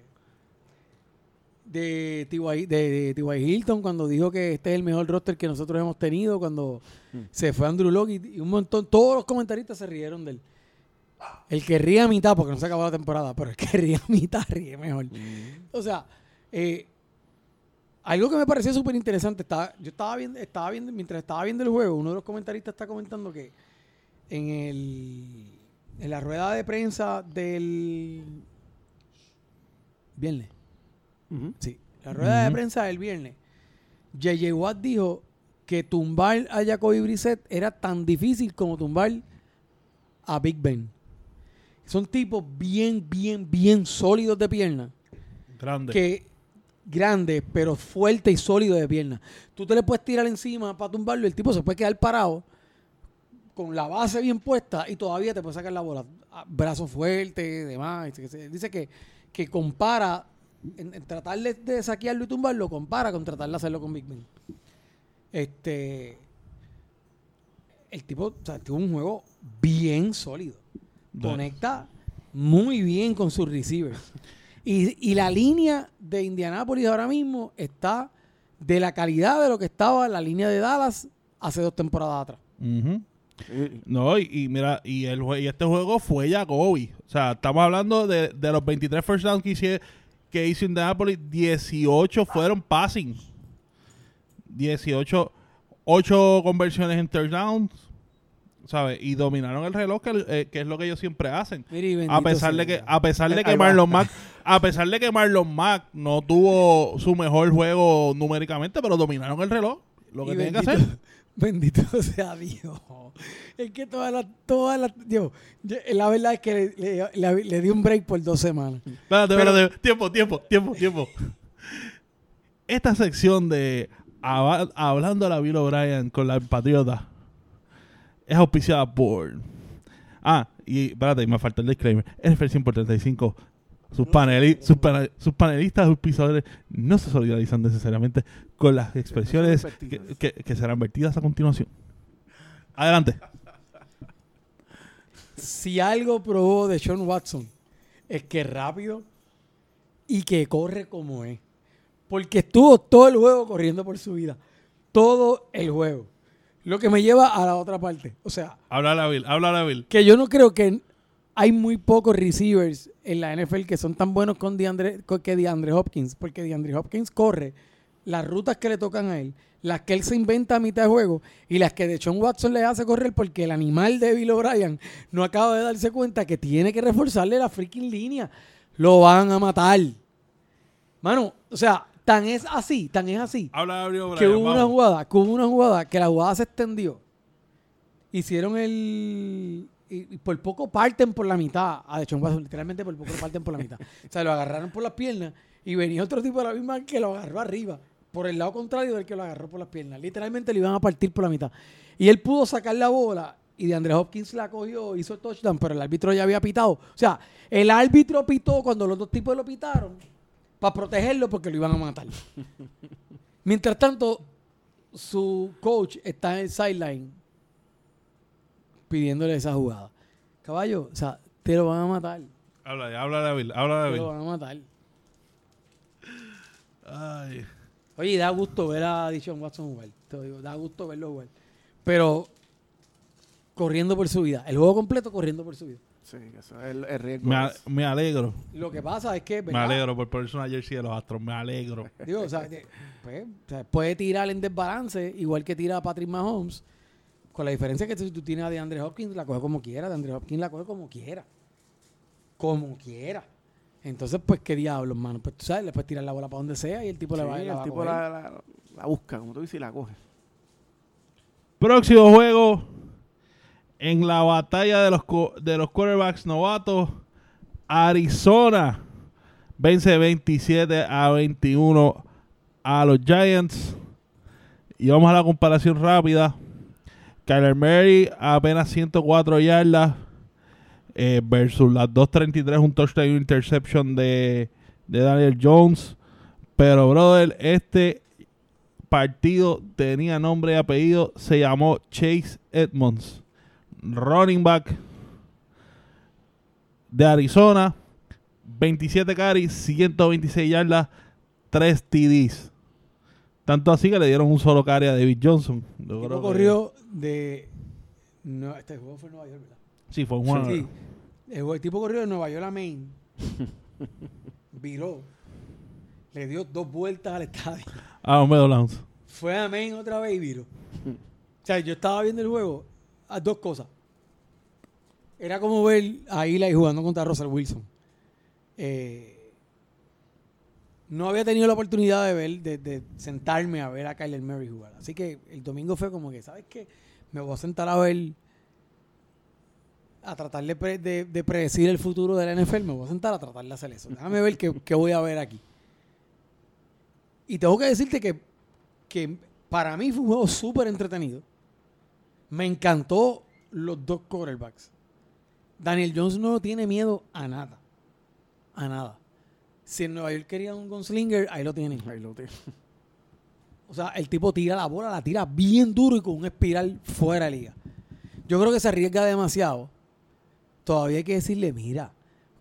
de T.Y. de, de T.Y. Hilton cuando dijo que este es el mejor roster que nosotros hemos tenido cuando se fue Andrew Locke y, y un montón todos los comentaristas se rieron de él el que ríe a mitad porque no se acabó la temporada pero el que ríe a mitad ríe mejor o sea eh, algo que me pareció súper interesante estaba, yo estaba viendo estaba viendo mientras estaba viendo el juego uno de los comentaristas está comentando que en el en la rueda de prensa del viernes. Sí, la rueda de prensa del viernes. J.J. Watt dijo que tumbar a Jacoby Brissett era tan difícil como tumbar a Big Ben. Son tipos bien, bien, bien sólidos de pierna. grande. Que grandes, pero fuerte y sólido de pierna. Tú te le puedes tirar encima para tumbarlo y el tipo se puede quedar parado con la base bien puesta y todavía te puede sacar la bola. Ah, Brazo fuerte, demás. Dice que Dice que, que compara, en, en tratar de, de saquearlo y tumbarlo, compara con tratar de hacerlo con Big Ben. Este. El tipo, o sea, tuvo un juego bien sólido. Bueno. Conecta muy bien con sus receivers. Y, y la línea de Indianápolis ahora mismo está de la calidad de lo que estaba la línea de Dallas hace dos temporadas atrás. No, y, y mira, y, el, y este juego fue Jacoby. O sea, estamos hablando de, de los 23 first downs que, hice- que hizo Indianapolis, 18 fueron passing. 18, 8 conversiones en third downs, ¿sabes? Y dominaron el reloj, que, eh, que es lo que ellos siempre hacen. A pesar de que, a pesar de que. Marlon Mack, a pesar de que Marlon Mack no tuvo su mejor juego numéricamente, pero dominaron el reloj. Lo que tienen que hacer. Bendito sea Dios. Es que todas las, todas las, Dios, la verdad es que le, le- di un break por dos semanas. Espérate, espérate. Tiempo, tiempo, tiempo, tiempo. Esta sección de hab- Hablando a la Bill O'Brien con la Patriota es auspiciada por. Ah, y espérate, me falta el disclaimer. NFL 100 por 35. Sus, paneli- sus, pane- sus panelistas auspiciadores no se solidarizan necesariamente con las expresiones que, que- que serán vertidas a continuación. Adelante. Si algo probó de Sean Watson es que es rápido y que corre como es. Porque estuvo todo el juego corriendo por su vida. Todo el juego. Lo que me lleva a la otra parte. O sea, Habla a Bill, habla a Bill. que yo no creo que hay muy pocos receivers en la NFL que son tan buenos con DeAndre, que DeAndre Hopkins, porque DeAndre Hopkins corre las rutas que le tocan a él, las que él se inventa a mitad de juego y las que Deshaun Watson le hace correr porque el animal de Bill O'Brien no acaba de darse cuenta que tiene que reforzarle la freaking línea. Lo van a matar. Mano, o sea, tan es así, tan es así Habla que hubo una jugada, que hubo una jugada que la jugada se extendió. Hicieron el y, y por poco parten por la mitad a Deshaun Watson, literalmente por poco parten por la mitad. O sea, lo agarraron por las piernas y venía otro tipo de la misma que lo agarró arriba, por el lado contrario del que lo agarró por las piernas. Literalmente le iban a partir por la mitad. Y él pudo sacar la bola y de Andrés Hopkins la cogió, hizo el touchdown, pero el árbitro ya había pitado. O sea, el árbitro pitó cuando los dos tipos lo pitaron para protegerlo porque lo iban a matar. Mientras tanto, su coach está en el sideline pidiéndole esa jugada. Caballo, o sea, te lo van a matar. Habla, habla a Bill, habla a Te lo van a matar. Ay. Oye, da gusto ver a Dishon Watson jugar. Te lo digo, da gusto verlo jugar. Pero corriendo por su vida. El juego completo corriendo por su vida. Sí, eso es el, el riesgo. Me, a- es- me alegro. Lo que pasa es que, Me alegro por ponerse una jersey de los Astros. Me alegro. Digo, o sea, de- pues, o sea, puede tirar en desbalance, igual que tira Patrick Mahomes, con la diferencia que si tú tienes a DeAndre Hopkins, la coge como quiera, DeAndre Hopkins la coge como quiera. Como quiera. Entonces, pues, ¿qué diablos, mano? Pues tú sabes, le puedes tirar la bola para donde sea y el tipo Sí, le va, la el va a tipo coger. la, la- la busca, como tú dices, y la coge. Próximo juego. En la batalla de los, de los quarterbacks novatos. Arizona vence 27 a 21 a los Giants. Y vamos a la comparación rápida. Kyler Murray apenas 104 yardas eh, versus las 233, un touchdown y interception de, de Daniel Jones. Pero, brother, este partido tenía nombre y apellido. Se llamó Chase Edmonds. Running back de Arizona. 27 carries, 126 yardas, 3 TDs. Tanto así que le dieron un solo carry a David Johnson. Yo El creo que- corrió de... No, este juego fue en Nueva York, ¿verdad? Sí, fue un juego. Sí. El, el tipo corrió de Nueva York a Maine. viró. Le dio dos vueltas al estadio. Ah, un Meadowlands. Fue a Maine otra vez y viró. O sea, yo estaba viendo el juego. Dos cosas. Era como ver a Eli jugando contra Russell Wilson. Eh, no había tenido la oportunidad de ver, de, sentarme a ver a Kyler Murray jugar. Así que el domingo fue como que, ¿sabes qué? Me voy a sentar a ver, a tratar de, pre- de- de predecir el futuro de la NFL. Me voy a sentar a tratar de hacer eso. Déjame ver qué, qué voy a ver aquí. Y tengo que decirte que, que para mí fue un juego súper entretenido. Me encantó los dos quarterbacks. Daniel Jones no tiene miedo a nada. A nada. Si en Nueva York querían un gunslinger, ahí lo tienen. Ahí lo tiene. O sea, el tipo tira la bola, la tira bien duro y con un espiral fuera de liga. Yo creo que se arriesga demasiado. Todavía hay que decirle, mira,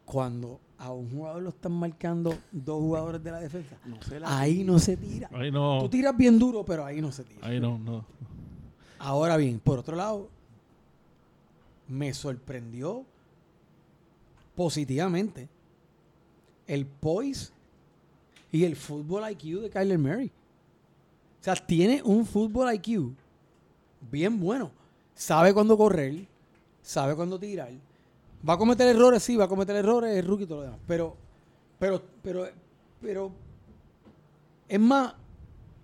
cuando a un jugador lo están marcando dos jugadores de la defensa, No la- ahí no se tira. Ahí no. Tú tiras bien duro, pero ahí no se tira. Ahí no, no. Ahora bien, por otro lado, me sorprendió positivamente el poise y el fútbol IQ de Kyler Murray. O sea, tiene un fútbol IQ bien bueno. Sabe cuándo correr, sabe cuándo tirar. Va a cometer errores, sí, va a cometer errores, es rookie y todo lo demás. Pero, pero, pero, pero, es más,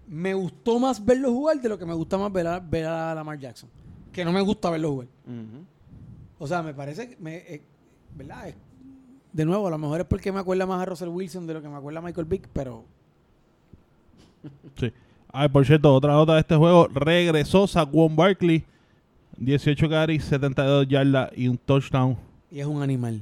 me gustó más verlo jugar de lo que me gusta más ver a, ver a Lamar Jackson. Que no me gusta verlo jugar. O sea, me parece que, me, eh, ¿verdad? De nuevo, a lo mejor es porque me acuerda más a Russell Wilson de lo que me acuerda a Michael Vick, pero Sí. Ay, por cierto, otra nota de este juego. Regresó Saquon Barkley. 18 carries, 72 yardas y un touchdown. y es un animal.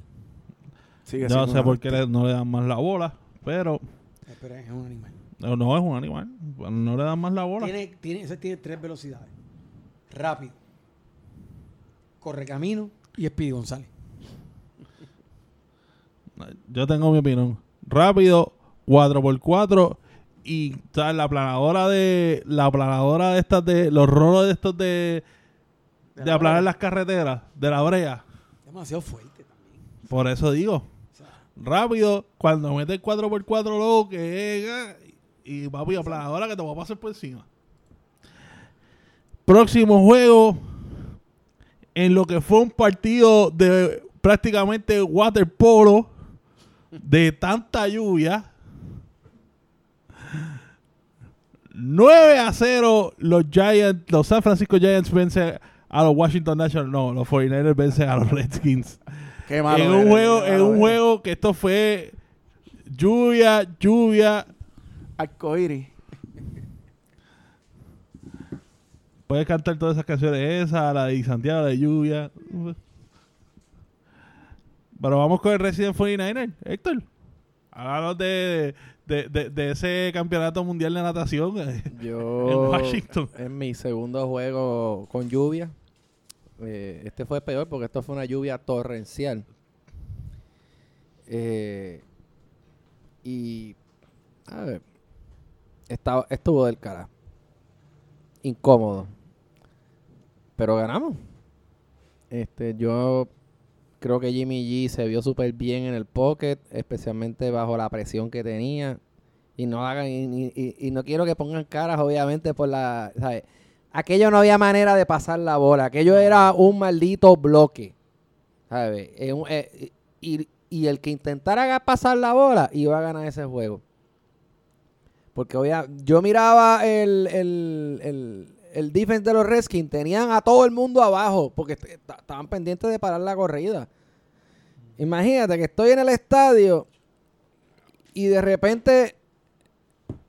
Sigue no sé por qué le- no le dan más la bola, pero Eh, Pero es un animal. No, no es un animal. No le dan más la bola. Tiene, tiene, ese tiene tres velocidades. Rápido. Corre camino y Speedy González. Yo tengo mi opinión. Rápido, 4x4 y ¿sabes? la planadora de la planadora de estas de los rolos de estos de De de la aplanar brea. las carreteras de la brea. Demasiado fuerte también. Por eso digo, O sea, rápido, cuando metes 4x4 luego que es, ah, y papi, aplanadora que te voy a pasar por encima. Próximo juego, en lo que fue un partido de prácticamente waterpolo, de tanta lluvia. 9 a 0 los Giants, los San Francisco Giants vencen a los Washington Nationals, no, los 49ers vencen a los Redskins Qué malo en un eres, juego, qué en un juego que esto fue lluvia, lluvia. Arcoíris. Puedes cantar todas esas canciones, esa, la de Santiago, la de lluvia. Pero vamos con el Resident 49er, Héctor. Háblanos de, de, de, de ese campeonato mundial de natación. Yo, En Washington. en mi segundo juego con lluvia, eh, este fue peor porque esto fue una lluvia torrencial. Eh, y, a ver, estaba, estuvo del cara. Incómodo. Pero ganamos. Este, yo creo que Jimmy G se vio súper bien en el pocket, especialmente bajo la presión que tenía. Y no hagan, y, no quiero que pongan caras, obviamente, por la. ¿sabes? Aquello no había manera de pasar la bola. Aquello era un maldito bloque. ¿Sabes? Eh, y, y el que intentara pasar la bola iba a ganar ese juego. Porque obvia- yo miraba el, el, el, el defense de los Redskins, tenían a todo el mundo abajo, porque est- est- estaban pendientes de parar la corrida. Imagínate que estoy en el estadio y de repente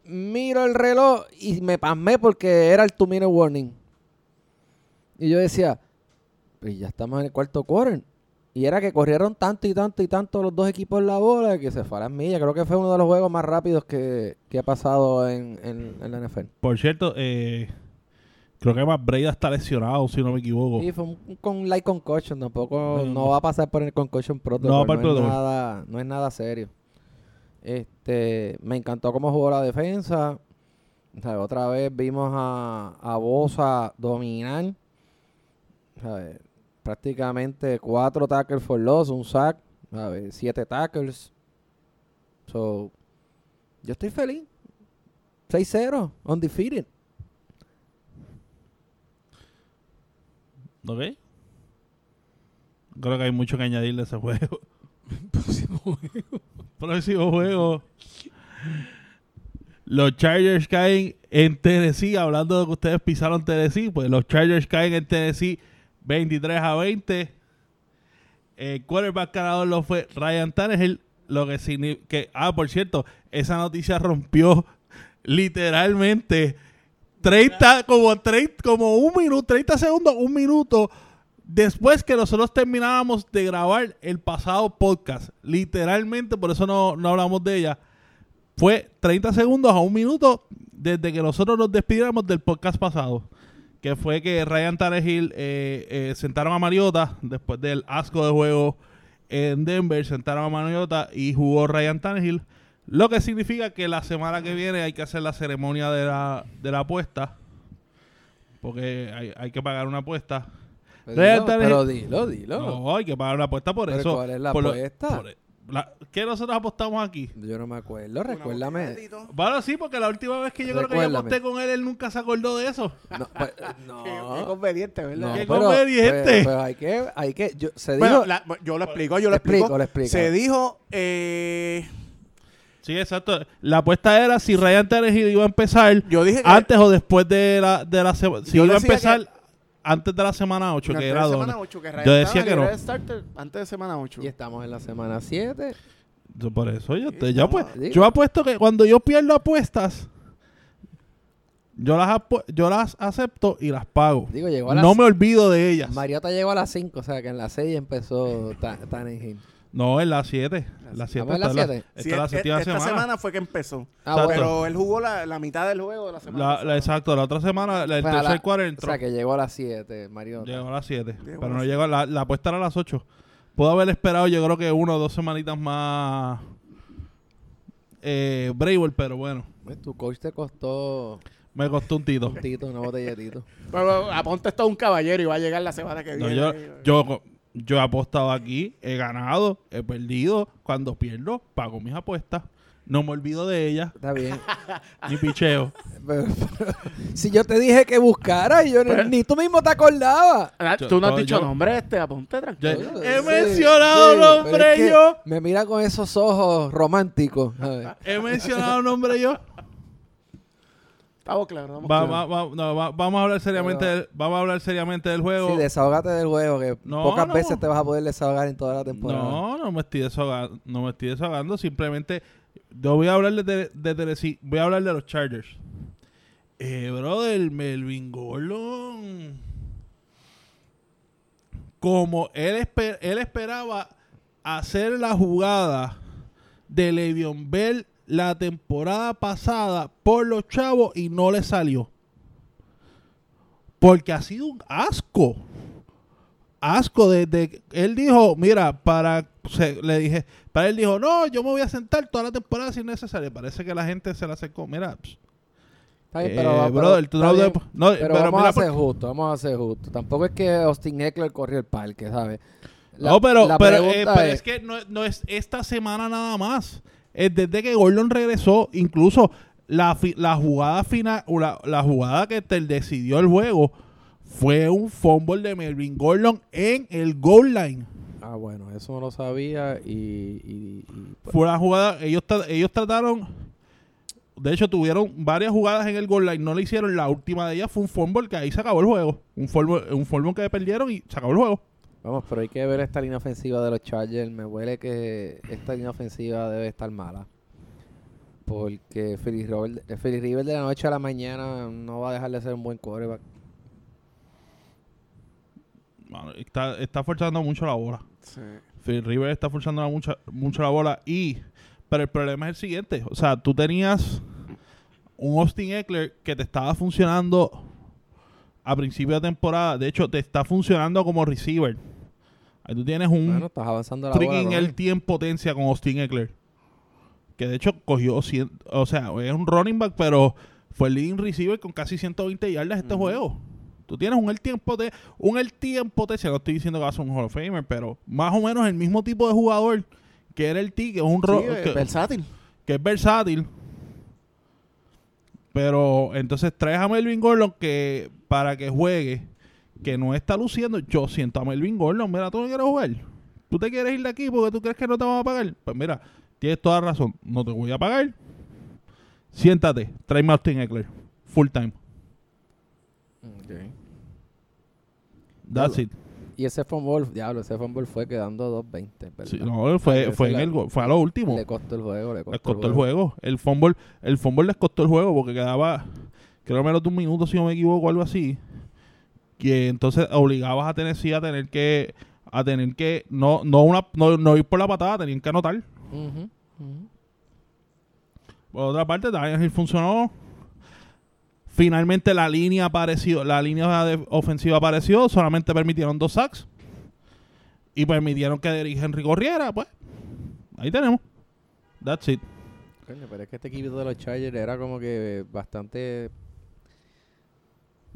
miro el reloj y me pasmé porque era el two minute warning. Y yo decía, pues ya estamos en el cuarto quarter. Y era que corrieron tanto y tanto y tanto los dos equipos en la bola que se fue a las millas. Creo que fue uno de los juegos más rápidos que, que ha pasado en, en- en la NFL. Por cierto, eh, creo que más Breda está lesionado, si no me equivoco. Sí, fue un, un con light concussion. Tampoco No, no, no. va a pasar por el concussion protocol. No va No, el es protocol. nada, no es nada serio. Este, me encantó cómo jugó la defensa. Otra vez vimos a, a Bosa dominar. ¿sabes? Prácticamente cuatro tackles for loss, un sack, ¿sabes? siete tackles. So, yo estoy feliz. 6-0, undefeated. ¿Ok? Creo que hay mucho que añadirle a ese juego. próximo juego. Próximo juego. Los Chargers caen en Tennessee. Hablando de que ustedes pisaron Tennessee, pues los Chargers caen en Tennessee 23 a 20. El quarterback ganador lo fue Ryan Tannehill. Lo que significa ah, por cierto, esa noticia rompió literalmente 30, como 30, como un minuto, 30 segundos, un minuto después que nosotros terminábamos de grabar el pasado podcast. Literalmente, por eso no, no hablamos de ella. Fue 30 segundos a un minuto desde que nosotros nos despidiéramos del podcast pasado. Que fue que Ryan Tannehill eh, eh, sentaron a Mariota después del asco de juego en Denver. Sentaron a Mariota y jugó Ryan Tannehill. Lo que significa que la semana que viene hay que hacer la ceremonia de la, de la apuesta. Porque hay, hay que pagar una apuesta. Pero Ryan dilo, Tannehill- pero dilo, dilo. No, hay que pagar una apuesta por Pero eso. ¿cuál es la por lo- apuesta? por- la- ¿Qué nosotros apostamos aquí? Yo no me acuerdo, recuérdame. Bueno, sí, porque la última vez que yo creo que yo aposté con él, él nunca se acordó de eso. No, pues, no. Qué, qué conveniente, ¿verdad? No, Qué pero- conveniente. pues- pues hay que, hay que, yo, se Bueno, dijo, la- yo lo explico, yo lo explico, explico. le explico. Se dijo, eh, Sí, exacto. La apuesta era si Ryan Tannehill iba a empezar Yo dije que antes o después de la, de la semana. Si iba a empezar que- antes de la semana 8, antes que de era que Yo decía estaba que no. starter antes de semana 8. Y estamos en la semana 7. Yo Por eso yo, te, yo, pues, yo apuesto que cuando yo pierdo apuestas, yo las, apu- yo las acepto y las pago. Digo, llegó a las No me olvido de ellas. Mariota llegó a las 5, o sea que en las 6 empezó Ta- Tannehill. No, en las 7. La 7 ¿Vamos en la está, la, siete? esta Sí, es la e- esta semana. semana. fue que empezó. Ah, bueno. Pero él jugó la, la mitad del juego de la semana. La- exacto, la otra semana, la- el Pues a tercer cuarto O entró. sea que llegó a las 7, Mariota. Llegó a las 7. Llegó a Pero las no siete. llegó, la, la apuesta era a las 8. Puedo haber esperado, yo creo que una o dos semanitas más. Eh, Bravel, pero bueno, Pues, Tu coach te costó me costó un tito. un tito, una botella de tito. Pero aponte esto a un caballero y va a llegar la semana que No, viene. yo, ahí. yo, yo he apostado aquí, he ganado, he perdido. Cuando pierdo, pago mis apuestas. No me olvido de ellas, Está bien. ni picheo. Pero- pero- si yo te dije que buscara, y yo ni tú mismo te acordabas. Ah, yo- Tú no has dicho yo- nombre este, aponte Yo- tranquilo. he Sí, mencionado sí, nombre pero es que yo. Me mira con esos ojos románticos. He mencionado nombre yo. Estamos claros. estamos Va- claros. va- va- no, va- vamos a hablar seriamente, Pero- del, vamos a hablar seriamente del juego. Sí, desahógate del juego, que No, pocas no. veces te vas a poder desahogar en toda la temporada. No, no me estoy desahogando, no me estoy desahogando, simplemente yo voy a hablar de, de Tennessee, voy a hablar de los Chargers. Eh, brother, Melvin Gordon. Como él, esper- él esperaba hacer la jugada de Le'Veon Bell la temporada pasada por los chavos y no le salió. Porque ha sido un asco asco desde que él dijo, mira, para se- le dije, para él dijo, no, yo me voy a sentar toda la temporada si es necesario. Parece que la gente se la acercó. Mira, pss, Está bien, eh, pero, pero- brother, tú está no, bien, no, pero, pero vamos mira, a ser por- justos, vamos a ser justos. Tampoco es que Austin Eckler corrió el parque, ¿sabes? La- no, pero, la pero, eh, pero es que no, no es esta semana nada más. Es desde que Gordon regresó, incluso la, fi- la jugada final, o la, la jugada que te decidió el juego fue un fumble de Melvin Gordon en el goal line. Ah, bueno, eso no lo sabía y... y- y, pues, Fue una jugada, ellos, ellos trataron, de hecho tuvieron varias jugadas en el goal line, no le hicieron, la última de ellas fue un fumble que ahí se acabó el juego, un fumble, un fumble que perdieron y se acabó el juego. Vamos, pero hay que ver esta línea ofensiva de los Chargers. Me huele que esta línea ofensiva debe estar mala. Porque Philly River, Philly River de la noche a la mañana no va a dejar de ser un buen quarterback. Mano, está, está forzando mucho la bola. Sí. Phil River está forzando la mucha, mucho la bola y pero el problema es el siguiente, o sea, tú tenías un Austin Eckler que te estaba funcionando a principio de temporada, de hecho te está funcionando como receiver. Ahí tú tienes un Bueno, estás avanzando la bola. el en potencia con Austin Eckler. Que de hecho cogió, cien- o sea, es un running back, pero fue el leading receiver con casi 120 yardas este juego. Tú tienes un el tiempo de un el en potencia, no estoy diciendo que va a ser un Hall of Famer, pero más o menos el mismo tipo de jugador que era el T, que es un Sí, eh, que, versátil. que es versátil. Pero entonces traes a Melvin Gordon que para que juegue, que no está luciendo, yo siento a Melvin Gordon, mira, tú no quieres jugar. Tú te quieres ir de aquí porque tú crees que no te van a pagar. Pues mira, tienes toda razón, no te voy a pagar. Siéntate, tráeme a Austin Eckler, full time. Ok. That's it. Y ese fumble, diablo, ese fumble fue quedando 2.20, ¿verdad? Sí, no, fue, fue, en el, fue a lo último. Le costó el juego, le costó, les costó el juego. El fumble, el fumble les costó el juego porque quedaba, creo menos de un minuto si no me equivoco, algo así. Que entonces obligabas a Tennessee a tener que, a tener que, no, no una, no, no ir por la patada, tenían que anotar. Por otra parte, Daniel Hill funcionó. Finalmente la línea apareció, la línea de- ofensiva apareció, solamente permitieron dos sacks. Y permitieron que Derrick Henry corriera, pues. Ahí tenemos. That's it. Coño, pero es que este equipo de los Chargers era como que bastante...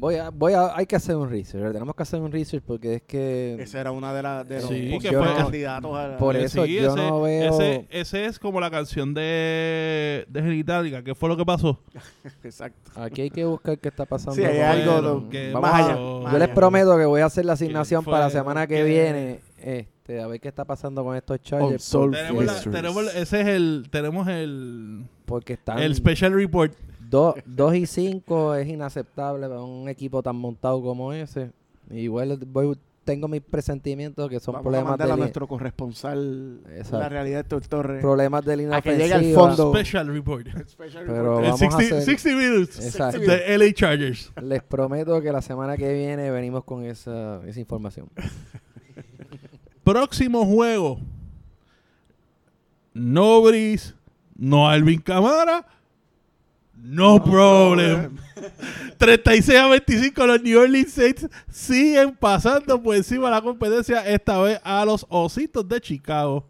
Voy a, voy a, hay que hacer un research, ¿verdad? tenemos que hacer un research porque es que Esa era una de, las de los Sí, que fue- candidatos a la- Por Eh, eso sí, yo ese, no veo- Ese, ese es como la canción de, de Genitalica. ¿Qué fue lo que pasó? Exacto. aquí hay que buscar qué está pasando. Sí, hay algo Bueno, de- que Vamos más allá. yo más Yo les prometo que voy a hacer la asignación fue? para la semana que viene. Este, a ver qué está pasando con estos Chargers. Tenemos, la- Mysteries. tenemos- ese es el, tenemos el, Porque están el special report. 2 y 5 es inaceptable para un equipo tan montado como ese. Igual voy- tengo mis presentimientos que son Vamos a problemas mandar de, a nuestro corresponsal Exacto. la realidad de Torres. problemas de línea A que llegue al fondo. Special report. Special Pero report. Vamos a 60, hacer- 60 minutes Exacto. de LA Chargers. Les prometo que la semana que viene venimos con esa, esa información. Próximo juego. No Breeze, no Alvin Camara, no, problem. 36 a 25 los New Orleans Saints siguen pasando por encima de la competencia, esta vez a los Ositos de Chicago.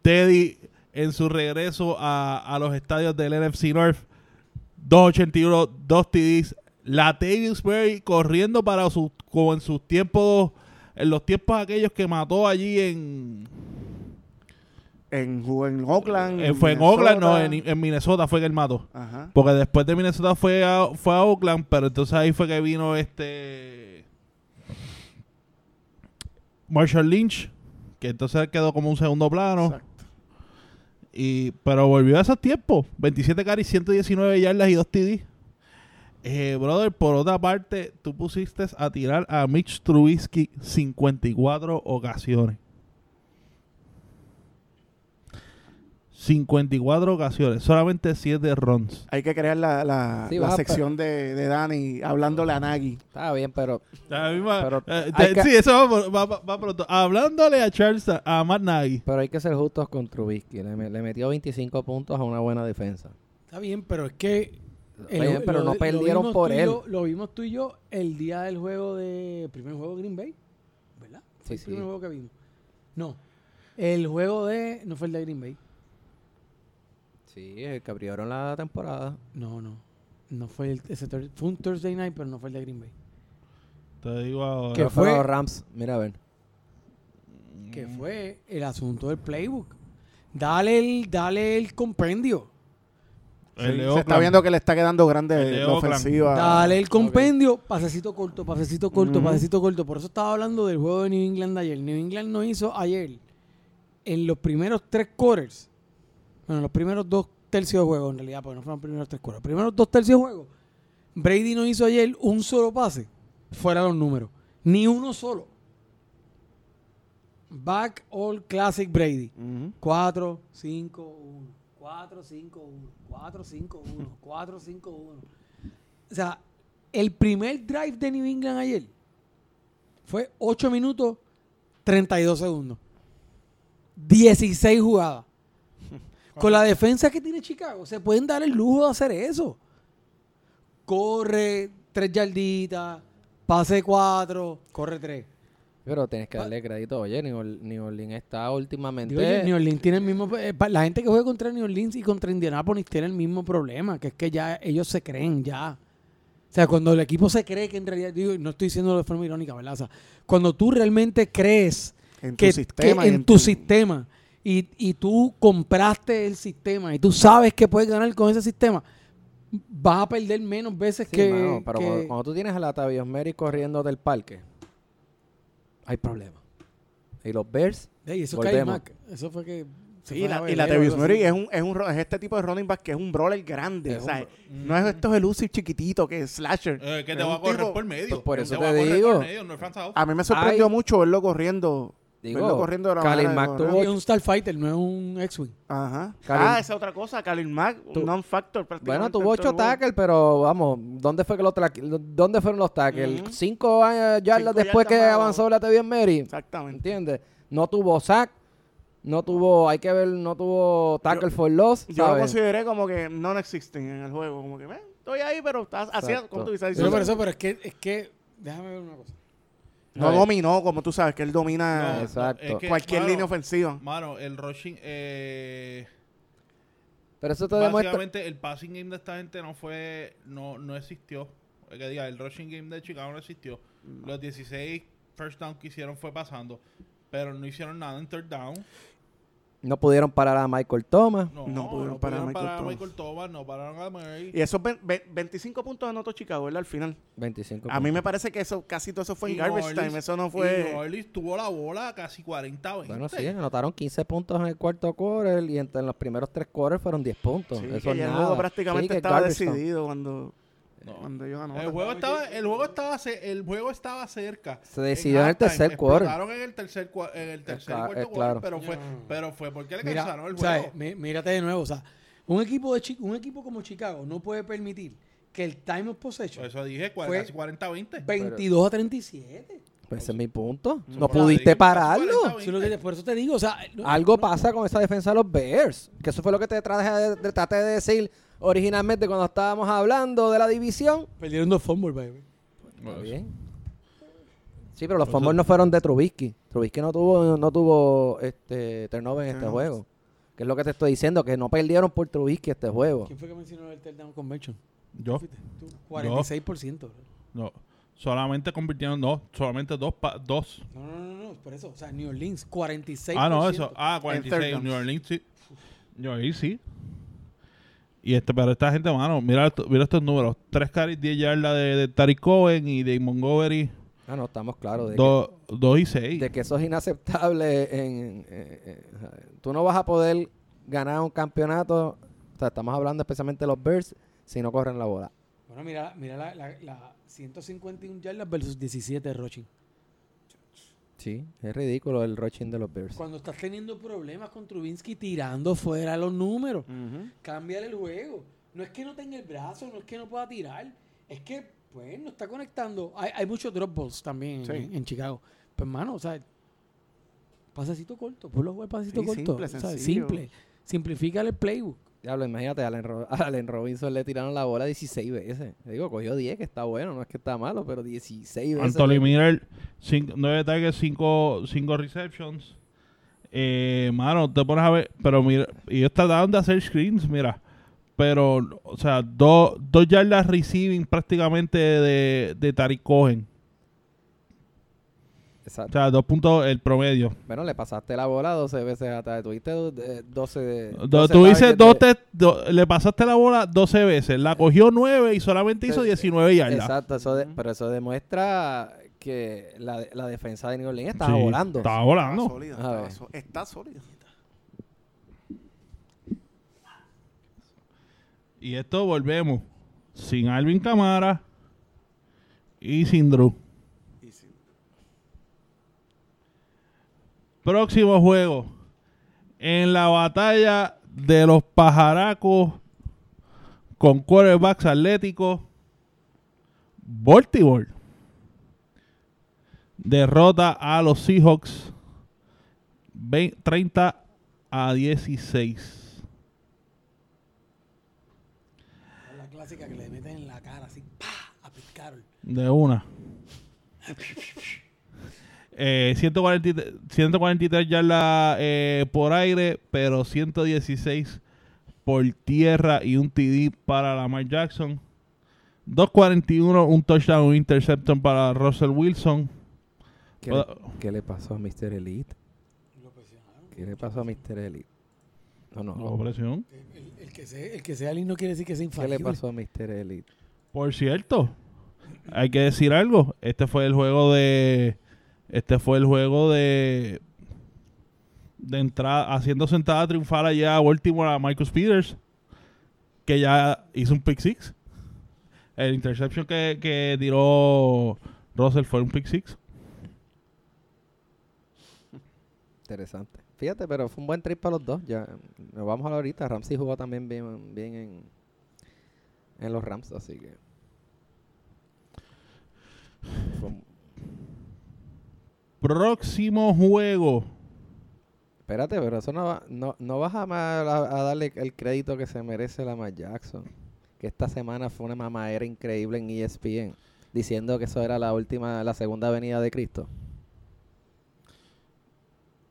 Teddy en su regreso a, a los estadios del NFC North, 281, 2 TDs. La Berry corriendo para sus, como en sus tiempos, en los tiempos aquellos que mató allí en, En, Oakland. en- fue en Oakland, no, en, en Minnesota fue que él mató. Ajá. Porque después de Minnesota fue a, fue a Oakland, pero entonces ahí fue que vino este Marshall Lynch, que entonces quedó como un segundo plano. Exacto. Y, pero volvió a esos tiempos. 27 carries, 119 yardas y 2 TD. Eh, brother, por otra parte, tú pusiste a tirar a Mitch Trubisky 54 ocasiones. 54 ocasiones, solamente 7 runs. Hay que crear la, la, Sí, sección de, de Dani hablándole a Nagy. Está bien, pero La misma- Pero eh, hay te- que- Sí, eso va, va- pronto. Hablándole a Charles, a Matt Nagy. pero hay que ser justos con Trubisky. Le, me- le metió 25 puntos a una buena defensa. Está bien, pero es que... Está bien, pero no perdieron por él. yo- lo vimos tú y yo el día del juego de... Primer juego de Green Bay, ¿verdad? Sí, el sí. primer juego que vimos. No. El juego de... No fue el de Green Bay. Sí, el que abrieron la temporada. No, no. No fue el... Ese fue un Thursday night, pero no fue el de Green Bay. Te digo ahora. ¿Qué Creo que fue? los Rams. Mira a ver. Que fue el asunto del playbook. Dale el, dale el compendio. El Sí, de se Oakland. está viendo que le está quedando grande la ofensiva. Dale el compendio, pasecito corto, pasecito corto, Ujú. pasecito corto. Por eso estaba hablando del juego de New England de ayer. New England no hizo ayer, en los primeros tres quarters, bueno, los primeros dos tercios de juego, en realidad, porque no fueron los primeros tres quarters. Los primeros dos tercios de juego, Brady no hizo ayer un solo pase, fuera los números. Ni uno solo. Back All Classic Brady. Ujú. 4, 5, 1. 4, 5, 1. 4, 5, 1. 4, 5, 1. O sea, el primer drive de New England ayer fue 8 minutos 32 segundos. 16 jugadas. Con la defensa que tiene Chicago, se pueden dar el lujo de hacer eso. Corre 3 yarditas, pase 4, corre 3. Pero tienes que darle crédito. Oye, New, Orle- New Orleans está últimamente. Oye, New Orleans tiene el mismo. eh, la gente que juega contra New Orleans y contra Indianapolis tiene el mismo problema, que es que ya ellos se creen ya. O sea, cuando el equipo se cree que en realidad, digo, no estoy diciendo de forma irónica, ¿verdad? O sea, cuando tú realmente crees En tu que, sistema. que y en tu sistema y, y tú compraste el sistema y tú sabes que puedes ganar con ese sistema, vas a perder menos veces Sí, que. mano, pero que- cuando, cuando tú tienes a la Tavios Mary corriendo del parque, hay problemas. Y los Bears, Ey, eso fue que. Sí, la, y la algo Murray es, un, es, un, es este tipo de running back que es un brawler grande. Es o sea, un no es estos elusive chiquitito que es slasher. Eh, que te va a correr tipo- por medio. por eso te digo. medio, no. A mí me sorprendió Ay. mucho verlo corriendo. Digo, corriendo de la de Mack tuvo- Es un Starfighter, no es un X-Wing. Ajá. Ah, esa otra cosa. Khalil Mack, Tu- un non-factor Bueno, prácticamente tuvo en todo ocho tackles, pero vamos, ¿dónde fue que los tra- ¿Dónde fueron los tackles? Cinco años, yardas Cinco después que avanzó la Tavios Mary. Exactamente. ¿Entiendes? No tuvo sack, no tuvo, hay que ver, no tuvo tackle for loss, Yo lo consideré como que no existen en el juego. Como que, "Eh, estoy ahí, pero estás como tú dices. Pero por eso, pero es que, es que, déjame ver una cosa. No dominó, como tú sabes, que él domina No, Exacto. es que, cualquier mano, línea ofensiva. Mano, el rushing, eh, Pero eso te demuestra... el passing game de esta gente no fue, no, no existió. Es Que diga, el rushing game de Chicago no existió. Los 16 first down que hicieron fue pasando, pero no hicieron nada en third down. No pudieron parar a Michael Thomas. No, No no pudieron pudieron parar a parar Michael a Thomas. Michael Thomas, no pararon a Murray. Y esos ve- ve- 25 puntos anotó Chicago, ¿verdad? Al final. 25 A mí me parece que eso casi todo eso fue en Y garbage Orleans- time. Eso no Y fue... New Orleans tuvo la bola casi 40 20. Bueno, sí, anotaron 15 puntos en el cuarto quarter y entre en los primeros tres quarters fueron 10 puntos. Sí, Eso que es ya el nada. juego Sí, prácticamente que estaba decidido cuando, No. cuando ellos anotan. El juego estaba, el juego estaba, el juego estaba cerca. Se decidió en el tercer quarter. En el tercer, cua- en el tercer cuarto claro. pero fue, pero fue porque le Mira, cansaron el o sea, juego. mí- mírate de nuevo, o sea, un equipo de Chi- un equipo como Chicago no puede permitir que el time of possession Por eso dije cua- Fue casi 40 20. 22 a 37. Pues ese es mi punto. Eso No pudiste pararlo. 40, Eso es lo que te- por eso te digo, o sea, no- Algo pasa con esa defensa de los Bears. Que eso fue lo que te traje de, de- traté de decir originalmente cuando estábamos hablando de la división. perdieron dos fumbles, baby. Está bien. Sí, pero los fumbles no fueron de Trubisky. Trubisky no tuvo, no tuvo este turnover en este juego. Que es lo que te estoy diciendo, que no perdieron por Trubisky este juego. ¿Quién fue que mencionó el Down Convention? Yo, tú. 46%. no. Solamente convirtieron, no, solamente dos, pa- dos. No, no, no, no, por eso, o sea, New Orleans 46%. Ah, no, eso. Ah, third 46. downs. New Orleans, sí. New Orleans, sí. Y este, pero esta gente, mano, mira, mira estos números. 3 carries, 10 yardas de, de Tariq Cohen y de Montgomery. Ah, no, estamos claros de, 2 y que, 6. de que eso es inaceptable. En, eh, eh, tú no vas a poder ganar un campeonato. O sea, estamos hablando especialmente de los Bears si no corren la bola. Bueno, mira, mira la, la, la 151 yardas versus 17 rushing. Sí, es ridículo el rushing de los Bears. Cuando estás teniendo problemas con Trubinsky tirando fuera los números, cámbiale el juego. No es que no tenga el brazo, no es que no pueda tirar, es que, pues, no está conectando. Hay, hay muchos drop balls también Sí. en, en Chicago. Pues, hermano, o sea, pasacito corto, ponlo a jugar pasacito Sí, corto. simple, o sea, simple. Simplifica el playbook. Diablo, imagínate, a Allen, Ro- a Allen Robinson le tiraron la bola 16 veces. Le digo, cogió 10, que está bueno, no es que está malo, pero 16 veces. Anthony Miller, 9 targets, 5 receptions. Eh, mano, te pones a ver, pero mira, y ellos trataron de hacer screens, mira. Pero, o sea, dos dos yardas receiving prácticamente de, de Tariq Cohen. O sea, dos puntos el promedio. Bueno, le pasaste la bola 12 veces atrás. Tuviste do- de- 12 de. Do- 12 Tú dices, targets dos te- do- le pasaste la bola 12 veces. La cogió 9 y solamente hizo Sí, 19 yardas. Exacto, eso de- pero eso demuestra que la, la defensa de New Orleans estaba Sí, volando. Estaba Estaba volando. sólida, estaba so- está sólida. Y esto volvemos. Sin Alvin Camara y sin Drew. Y sí. Próximo juego. En la batalla de los pajaracos con quarterbacks atléticos. Baltimore derrota a los Seahawks 20 30 a 16. Es la clásica que le meten en la cara así, ¡pa! A Pete Carroll. De una. Eh, 143, 143 yardas eh, por aire, pero 116 por tierra y un TD para Lamar Jackson. 241, un touchdown, un interception para Russell Wilson. ¿Qué, le, qué le pasó a Mr. Elite? ¿Qué le pasó a Mr. Elite? No, no. No, presión. El, el que sea, el que sea Lin no quiere decir que sea ¿Qué infalible. le pasó a Mr. Elite? Por cierto, hay que decir algo. Este fue el juego de. Este fue el juego de. De entrada, haciendo sentada triunfal allá a Baltimore a Marcus Peters. Que ya hizo un pick six. El interception que, que tiró Russell fue un pick six. Interesante. Fíjate, pero fue un buen trip para los dos. Ya, nos vamos a la ahorita. Ramsey jugó también bien, bien en, en los Rams, así que. fue un- Próximo juego. Espérate, pero eso no, va- no, no vas a, ma- a- a darle el crédito que se merece la Jackson. Que esta semana fue una mamadera increíble en ESPN. Diciendo que eso era la última, la segunda venida de Cristo.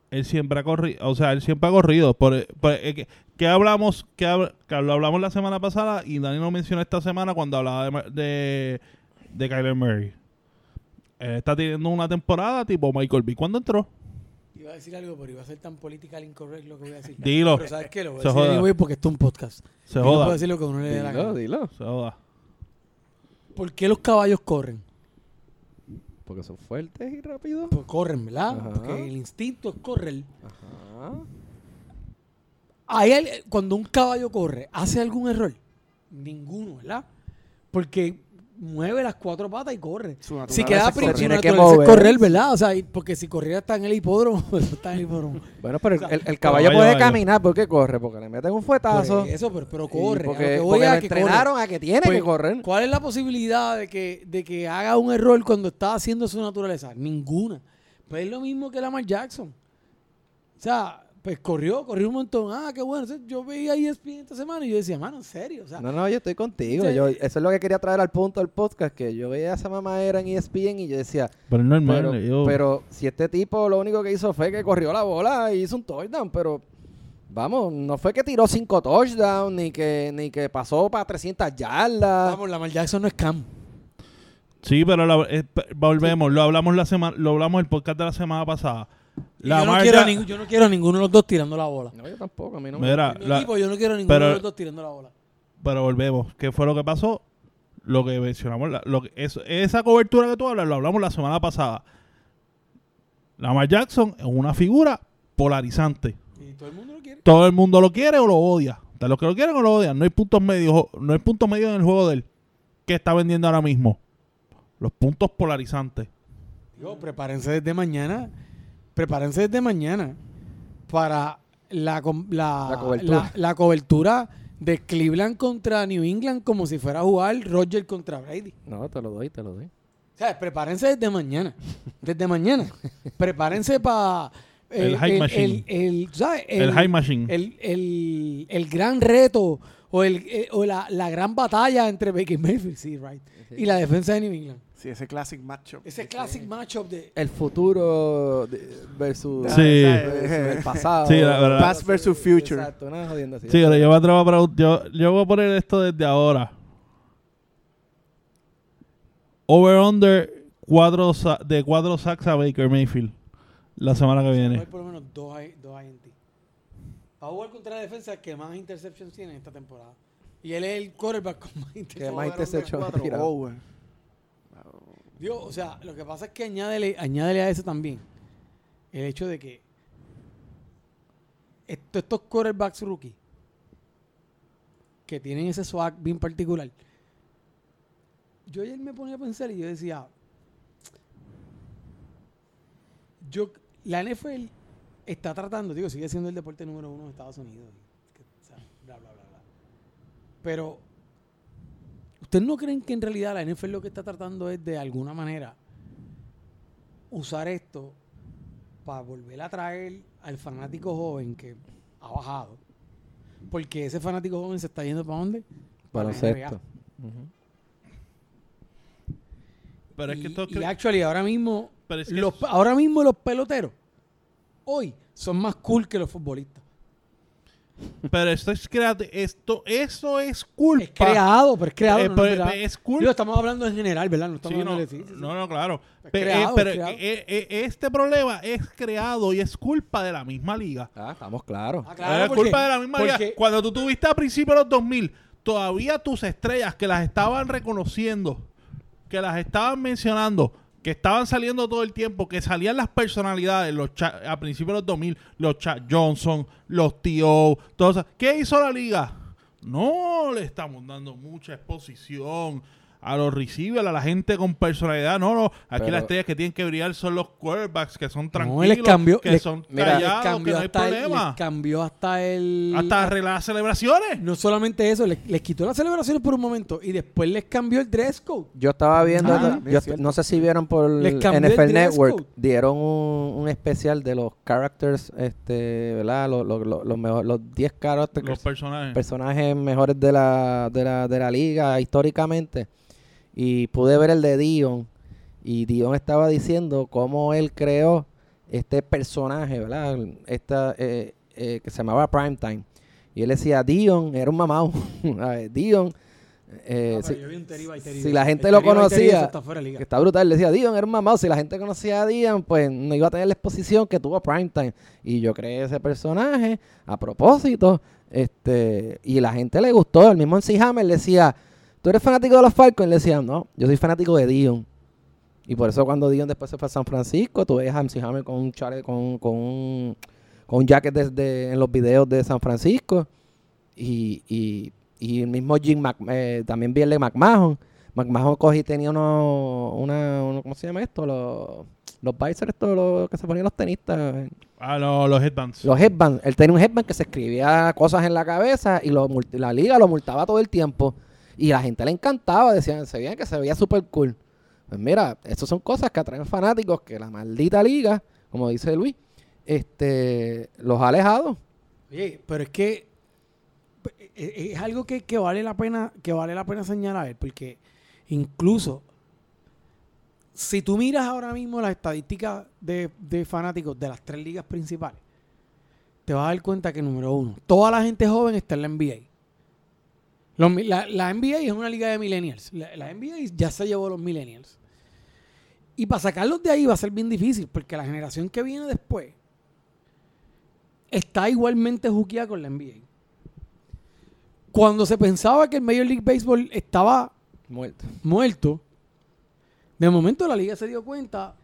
Él siempre ha corrido, o sea, él siempre ha corrido. Por, por- eh, que, que hablamos, que, hab- que lo hablamos la semana pasada y Dani lo mencionó esta semana cuando hablaba de, de, de Kyler Murray. Él está teniendo una temporada tipo Michael B. ¿Cuándo entró? Iba a decir algo, pero iba a ser tan political incorrect lo que voy a decir. Dilo. Pero ¿sabes qué? Lo voy a Se decir joda. anyway porque esto es un podcast. Se Y no puedo joda. decir lo que uno le dé la Dilo, gana. dilo. Se joda. ¿Por qué los caballos corren? Porque son fuertes y rápidos. Pues corren, ¿verdad? Ajá. Porque el instinto es correr. Ajá. Al- cuando un caballo corre, ¿hace algún error? Ninguno, ¿verdad? Porque mueve las cuatro patas y corre. Su naturaleza Si queda primero, tiene que mover. correr, ¿verdad? O sea, porque si corriera está en el hipódromo, está en el hipódromo. Bueno, pero el, el- el Caballo, puede caballo. caminar. ¿Por qué corre? Porque le meten un fuetazo. Eso, pero, pero corre. a lo Porque, que voy porque a lo que corre. entrenaron a que tiene Pues, que correr. ¿Cuál es la posibilidad de que, de que haga un error cuando está haciendo su naturaleza? Ninguna. Pues es lo mismo que Lamar Jackson. O sea, pues corrió, corrió un montón. Ah, qué bueno. Entonces, Yo veía ESPN esta semana y yo decía, mano, en serio. O sea, No, no, yo estoy contigo. Yo, eso es lo que quería traer al punto del podcast, que yo veía a esa mamá era en ESPN y yo decía, Pero es normal. pero, yo- pero si este tipo lo único que hizo fue que corrió la bola y hizo un touchdown, pero vamos, no fue que tiró cinco touchdowns, ni que, ni que pasó para 300 yardas. vamos, Lamar Jackson no es Cam. Sí, pero la- eh, volvemos. Lo hablamos la semana, lo hablamos el podcast de la semana pasada. La yo, no quiero a ningún- yo no quiero a ninguno de los dos tirando la bola. No, yo tampoco, a mí no me... Mira, mi la- equipo, yo no quiero a ninguno pero- de los dos tirando la bola. pero volvemos. ¿Qué fue lo que pasó? Lo que mencionamos, la- lo que- eso- esa cobertura que tú hablas, lo hablamos la semana pasada. Lamar Jackson es una figura polarizante. Y todo el mundo lo quiere. Todo el mundo lo quiere o lo odia. De los que lo quieren o lo odian. No hay puntos medios, no hay puntos medios en el juego de él. ¿Qué está vendiendo ahora mismo? Los puntos polarizantes. Digo, prepárense desde mañana. Prepárense desde mañana para la, la, La cobertura. la- la cobertura de Cleveland contra New England como si fuera a jugar Roger contra Brady. No, te lo doy, te lo doy. O sea, prepárense desde mañana. Desde mañana. prepárense para... El high machine. El, el- ¿sabes? El, high machine. el, el- el gran reto o, el, eh, o la, la gran batalla entre Baker Mayfield sí, right, y la defensa de New England. Sí, ese classic matchup. Ese classic matchup de... El futuro de- versus, Sí. versus el pasado. Sí, la verdad. Past versus future. Exacto, una jodienda así. Sí, pero yo, me atrevo a pregun- yo, yo voy a poner esto desde ahora. Over-under cuatro sa- de cuatro sacks a Baker Mayfield la semana que viene. haber por lo menos dos, I- dos INT. Va a jugar contra la defensa que más interceptions tiene en esta temporada. Y él es el quarterback con más Que interceptions. más Cuatro tirado. over. Dios, o sea, lo que pasa es que añádele, añádele a eso también el hecho de que esto- estos quarterbacks rookie que tienen ese swag bien particular. Yo ayer me ponía a pensar y yo decía, yo, la NFL está tratando, digo, sigue siendo el deporte número uno de Estados Unidos. o sea, bla, bla, bla, bla. Pero, ¿ustedes no creen que en realidad la NFL lo que está tratando es de alguna manera usar esto para volver a traer al fanático joven que ha bajado? Porque ese fanático joven se está yendo para dónde? Para. NBA. Ujú. Pero es que Y- esto y, actually ahora mismo Pero es que los, eso- ahora mismo los peloteros hoy son más cool que los futbolistas. Pero esto es creati- esto eso es culpa. Es creado, pero es creado. Eh, no, pero- no es verdad. es culpa. Digo, estamos hablando en general, ¿verdad? No estamos Sí, hablando no, de sí, no, no, claro. Es eh, creado, pero es creado. eh, eh, este problema es creado y es culpa de la misma liga. Ah, estamos claros. Ah, es claro, porque- culpa de la misma liga. Cuando tú tuviste a principios de los 2000, todavía tus estrellas que las estaban reconociendo, que las estaban mencionando, que estaban saliendo todo el tiempo, que salían las personalidades, los a principios de los 2000, los Chad Johnson, los T.O., todos esos. ¿Qué hizo la liga? No le estamos dando mucha exposición a los receivers, a la gente con personalidad. No, no. Aquí Pero- las estrellas que tienen que brillar son los quarterbacks, que son No, tranquilos, les cambió- que les- son mira, les callados, que cambió, no hay hasta el, problema. les cambió hasta el... Hasta arreglar las celebraciones. No solamente eso, les, les quitó las celebraciones por un momento y después les cambió el dress code. Yo estaba viendo, Ah, yo- es cierto. no sé si vieron por Les cambió el NFL Network, code. dieron un, un especial de los characters, este, ¿verdad? Los, los, los, los mejor- los 10 characters, Los personajes. personajes mejores de la, de la, de la liga históricamente. Y pude ver el de Dion. Y Dion estaba diciendo cómo él creó este personaje, ¿verdad? Esta, eh, eh, que se llamaba Primetime. Y él decía, Dion era un mamado. Dion Eh, Ah, si- la gente El lo conocía, está que está brutal, le decía, Dion era un mamado. Si la gente conocía a Dion, pues no iba a tener la exposición que tuvo Primetime. Y yo creé ese personaje a propósito. este Y la gente le gustó. El mismo MC Hammer decía, ¿tú eres fanático de los Falcons? Y le decía, no, yo soy fanático de Dion. Y por eso cuando Dion después se fue a San Francisco, tú ves a MC Hammer con un chale, con, con un, con un jacket desde en los videos de San Francisco. Y, y, y el mismo Jim Mac, eh, también vi el de McMahon. McMahon cogí y tenía uno, una, uno- ¿cómo se llama esto? Los, los visors estos los que se ponían los tenistas. Ah, no, los headbands. Los headbands. Él tenía un headband que se escribía cosas en la cabeza y lo, la liga lo multaba todo el tiempo. Y la gente le encantaba, decían, se veían que se veía súper cool. Pues mira, estas son cosas que atraen fanáticos que la maldita liga, como dice Luis, este, los ha alejado. Pero es que eh, eh, es algo que, que vale la pena que vale la pena señalar porque incluso si tú miras ahora mismo las estadísticas de, de fanáticos de las tres ligas principales te vas a dar cuenta que número uno toda la gente joven está en la NBA Los la, la NBA es una liga de millennials la, la NBA ya se llevó los millennials y para sacarlos de ahí va a ser bien difícil porque la generación que viene después está igualmente juqueada con la NBA. Cuando se pensaba que el Major League Baseball estaba Muerto. muerto, de momento la liga se dio cuenta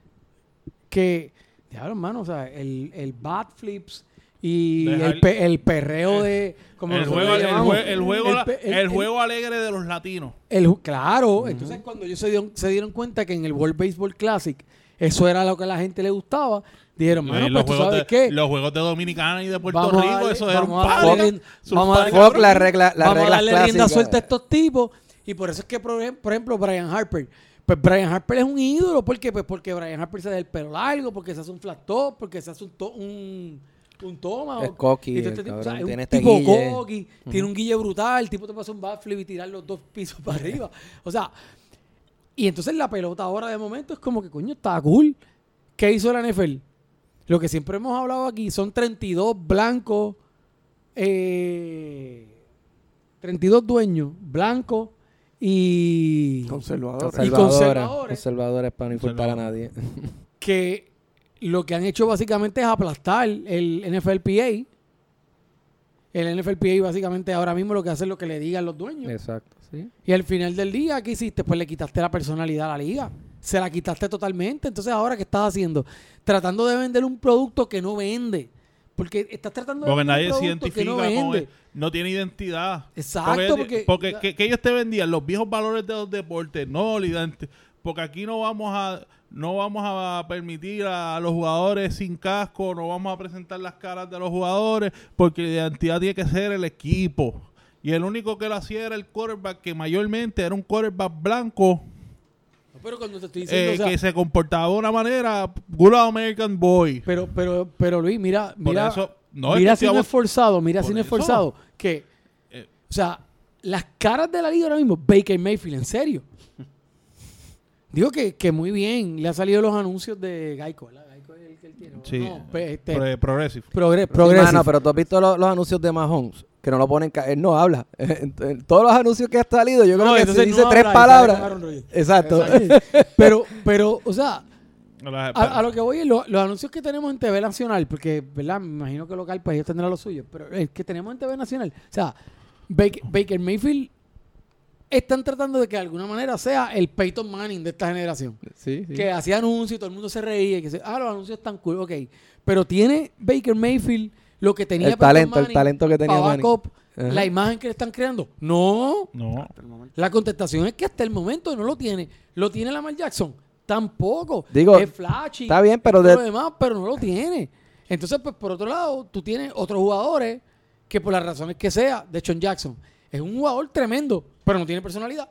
que, diablo hermano, o sea, el, el bat flips y el, pe- el perreo de... Como el, juego, el, juego, el juego alegre de los latinos. el claro, entonces cuando ellos se dieron, se dieron cuenta que en el World Baseball Classic eso era lo que a la gente le gustaba, dijeron, bueno, los, pues tú juegos sabes de, qué, los juegos de Dominicana y de Puerto Vamos Rico, darle- eso era un vamos a darle- vamos a la regla, la Vamos a darle rienda suelta a estos tipos. Y por eso es que, por ejem- por ejemplo, Brian Harper. Pues Brian Harper es un ídolo. ¿Por qué? Pues porque Brian Harper se da el pelo largo, porque se hace un flat top, porque se hace un, un, un toma. Es Y el este cabrón, o sea, tiene un este tipo guille. cocky, tiene un guille brutal. El tipo te pasa un backflip y tirar los dos pisos para arriba. O sea, y entonces la pelota ahora de momento es como que, coño, está cool. ¿Qué hizo la NFL? Lo que siempre hemos hablado aquí son 32 blancos, eh, 32 dueños blancos y Conservador. Y Conservadores. conservadores. Conservadores para no insultar a nadie. que lo que han hecho básicamente es aplastar el NFLPA. El NFLPA básicamente ahora mismo lo que hace es lo que le digan los dueños. Exacto, sí. Y al final del día, ¿qué hiciste? Pues le quitaste la personalidad a la liga. Se la quitaste totalmente. Entonces, ¿ahora qué estás haciendo? Tratando de vender un producto que no vende. Porque estás tratando de Porque vender nadie un se producto que identifica no con vende. él. No tiene identidad. Exacto, porque- porque que, que ellos te vendían los viejos valores de los deportes, no porque aquí no vamos a no vamos a permitir a los jugadores sin casco, no vamos a presentar las caras de los jugadores, porque la identidad tiene que ser el equipo. Y el único que lo hacía era el quarterback, que mayormente era un quarterback blanco, Pero cuando te estoy diciendo, eh, o sea, que se comportaba de una manera, good American boy. pero, pero, pero Luis, mira, mira, eso, no, mira si no es forzado, mira si no es forzado, que, Eh. o sea, las caras de la liga ahora mismo, Baker Mayfield, en serio. Digo que, que muy bien, le ha salido los anuncios de Geico, ¿verdad? Geico es el que él tiene. Sí, No, pues, este, Pro- progressive. progre- Sí, progressive. mano, pero tú has visto los, los anuncios de Mahomes, que no lo ponen, ca- él no habla. Todos los anuncios que ha salido, yo creo No, que entonces se dice tres palabras. Exacto. pero, pero, o sea, a, a lo que voy es lo- los anuncios que tenemos en TV Nacional, porque, ¿verdad? Me imagino que local, pues ellos tendrán lo suyo, pero el que tenemos en TV Nacional, o sea, Baker, Baker Mayfield están tratando de que de alguna manera sea el Peyton Manning de esta generación. Sí, sí. Que hacía anuncios y todo el mundo se reía y que se, ah, los anuncios están cool, ok. Pero tiene Baker Mayfield lo que tenía El Peyton talento, el talento que tenía Manning. la imagen que le están creando. No, No. la contestación es que hasta el momento no lo tiene. ¿Lo tiene Lamar Jackson? Tampoco. Digo, es flashy. está bien, pero de- lo demás, pero no lo tiene. Entonces, pues por otro lado, tú tienes otros jugadores que por las razones que sea, de John Jackson, es un jugador tremendo, pero no tiene personalidad.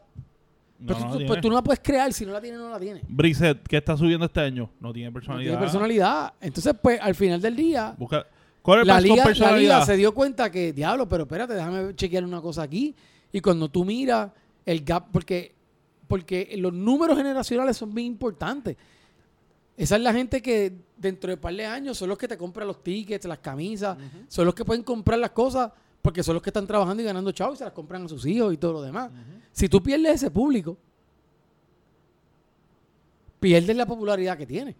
No, Pero no tú, tiene. pues tú no la puedes crear, si no la tiene, no la tiene. Brissett, que está subiendo este año, no tiene No personalidad. tiene personalidad. Entonces, pues al final del día, Busca, ¿Cuál es la liga se dio cuenta que, diablo, pero espérate, déjame chequear una cosa aquí. Y cuando tú miras el gap, porque, porque los números generacionales son bien importantes. Esa es la gente que dentro de un par de años son los que te compran los tickets, las camisas, son los que pueden comprar las cosas Porque son los que están trabajando y ganando chavos y se las compran a sus hijos y todo lo demás. Si tú pierdes ese público, pierdes la popularidad que tiene.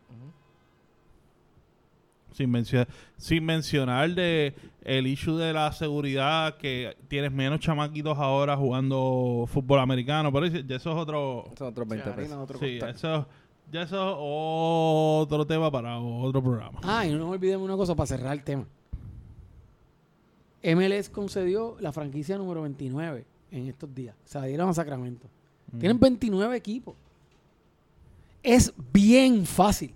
Sin, mencio- sin mencionar de el issue de la seguridad, que tienes menos chamaquitos ahora jugando fútbol americano, pero ese- ya eso es otro... Son otros 20 harina, pesos. otro Sí, eso, ya eso es otro tema para otro programa. Ah, y no nos olvidemos una cosa para cerrar el tema. MLS concedió la franquicia número 29 en estos días. Se la dieron a Sacramento. Tienen 29 equipos. Es bien fácil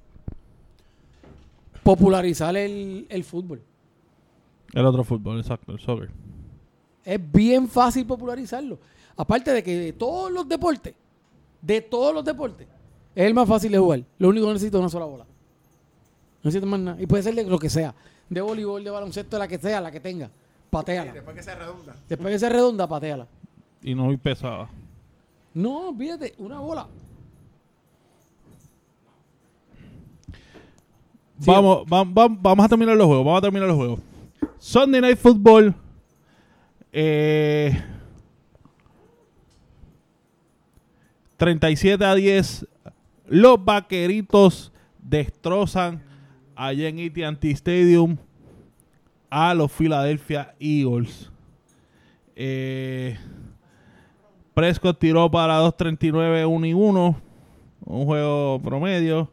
popularizar el, el fútbol. El otro fútbol, exacto, el soccer. Es bien fácil popularizarlo. Aparte de que de todos los deportes, de todos los deportes, es el más fácil de jugar. Lo único que necesito es una sola bola. No necesito más nada. Y puede ser de lo que sea. De voleibol, de baloncesto, de la que sea, la que tenga. Pateala. Después que se redonda. Después que se redonda, pateala. Y no muy pesada. No, fíjate, una bola. Sí. Vamos, va- va- vamos a terminar los juegos. Vamos a terminar los juegos. Sunday Night Football. Eh, 37 a 10. Los vaqueritos destrozan allá en AT&T Stadium a los Philadelphia Eagles. Eh, Prescott tiró para 2.39, 1 y 1. Un juego promedio.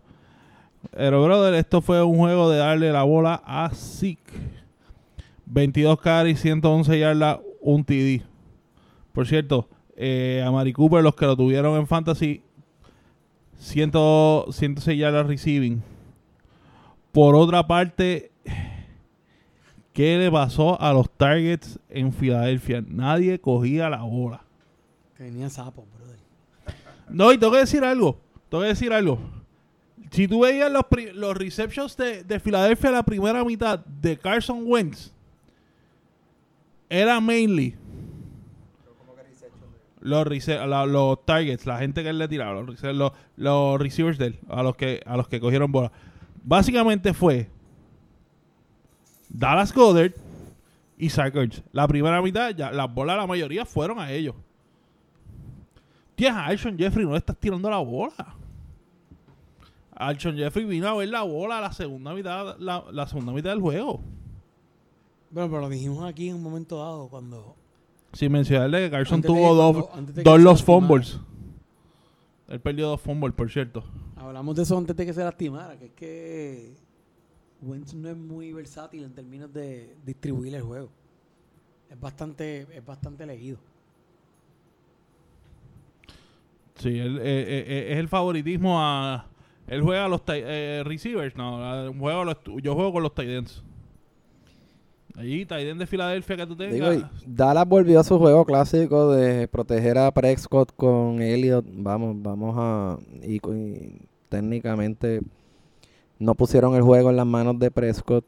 Pero, brother, esto fue un juego de darle la bola a Zeke. 22 carries, 111 yardas, un TD. Por cierto, eh, a Mari Cooper, los que lo tuvieron en Fantasy, 100, 106 yardas receiving. Por otra parte, ¿qué le pasó a los targets en Filadelfia? Nadie cogía la bola. Tenía sapos, brother. No, y tengo que decir algo. Tengo que decir algo. Si tú veías los, los receptions de, de Filadelfia la primera mitad de Carson Wentz, era mainly los, la- los targets, la gente que él le tiraba, los, rece- los, los receivers de él, a los que a los que cogieron bola. Básicamente fue Dallas Goddard y Zach Ertz. La primera mitad, ya, las bolas la mayoría fueron a ellos. Tienes a Alshon Jeffrey, no le estás tirando la bola. Alshon Jeffrey vino a ver la bola la segunda mitad, la, la segunda mitad del juego. Bueno, pero lo dijimos aquí en un momento dado cuando... Sin mencionarle que Carson Antes tuvo dos, cuando- dos los fumbles. Él perdió dos fumbles, por cierto. Hablamos de eso antes de que se lastimara, que es que Wentz no es muy versátil en términos de distribuir el juego. Es bastante, es bastante elegido. Sí, él, eh, eh, eh, es el favoritismo a... Él juega a los eh, receivers, no, juego a los- yo juego con los tight ends. Allí, tight end de Filadelfia que tú tengas. Digo, Dallas volvió a su juego clásico de proteger a Prescott con Elliot. Vamos, vamos a. Y técnicamente no pusieron el juego en las manos de Prescott.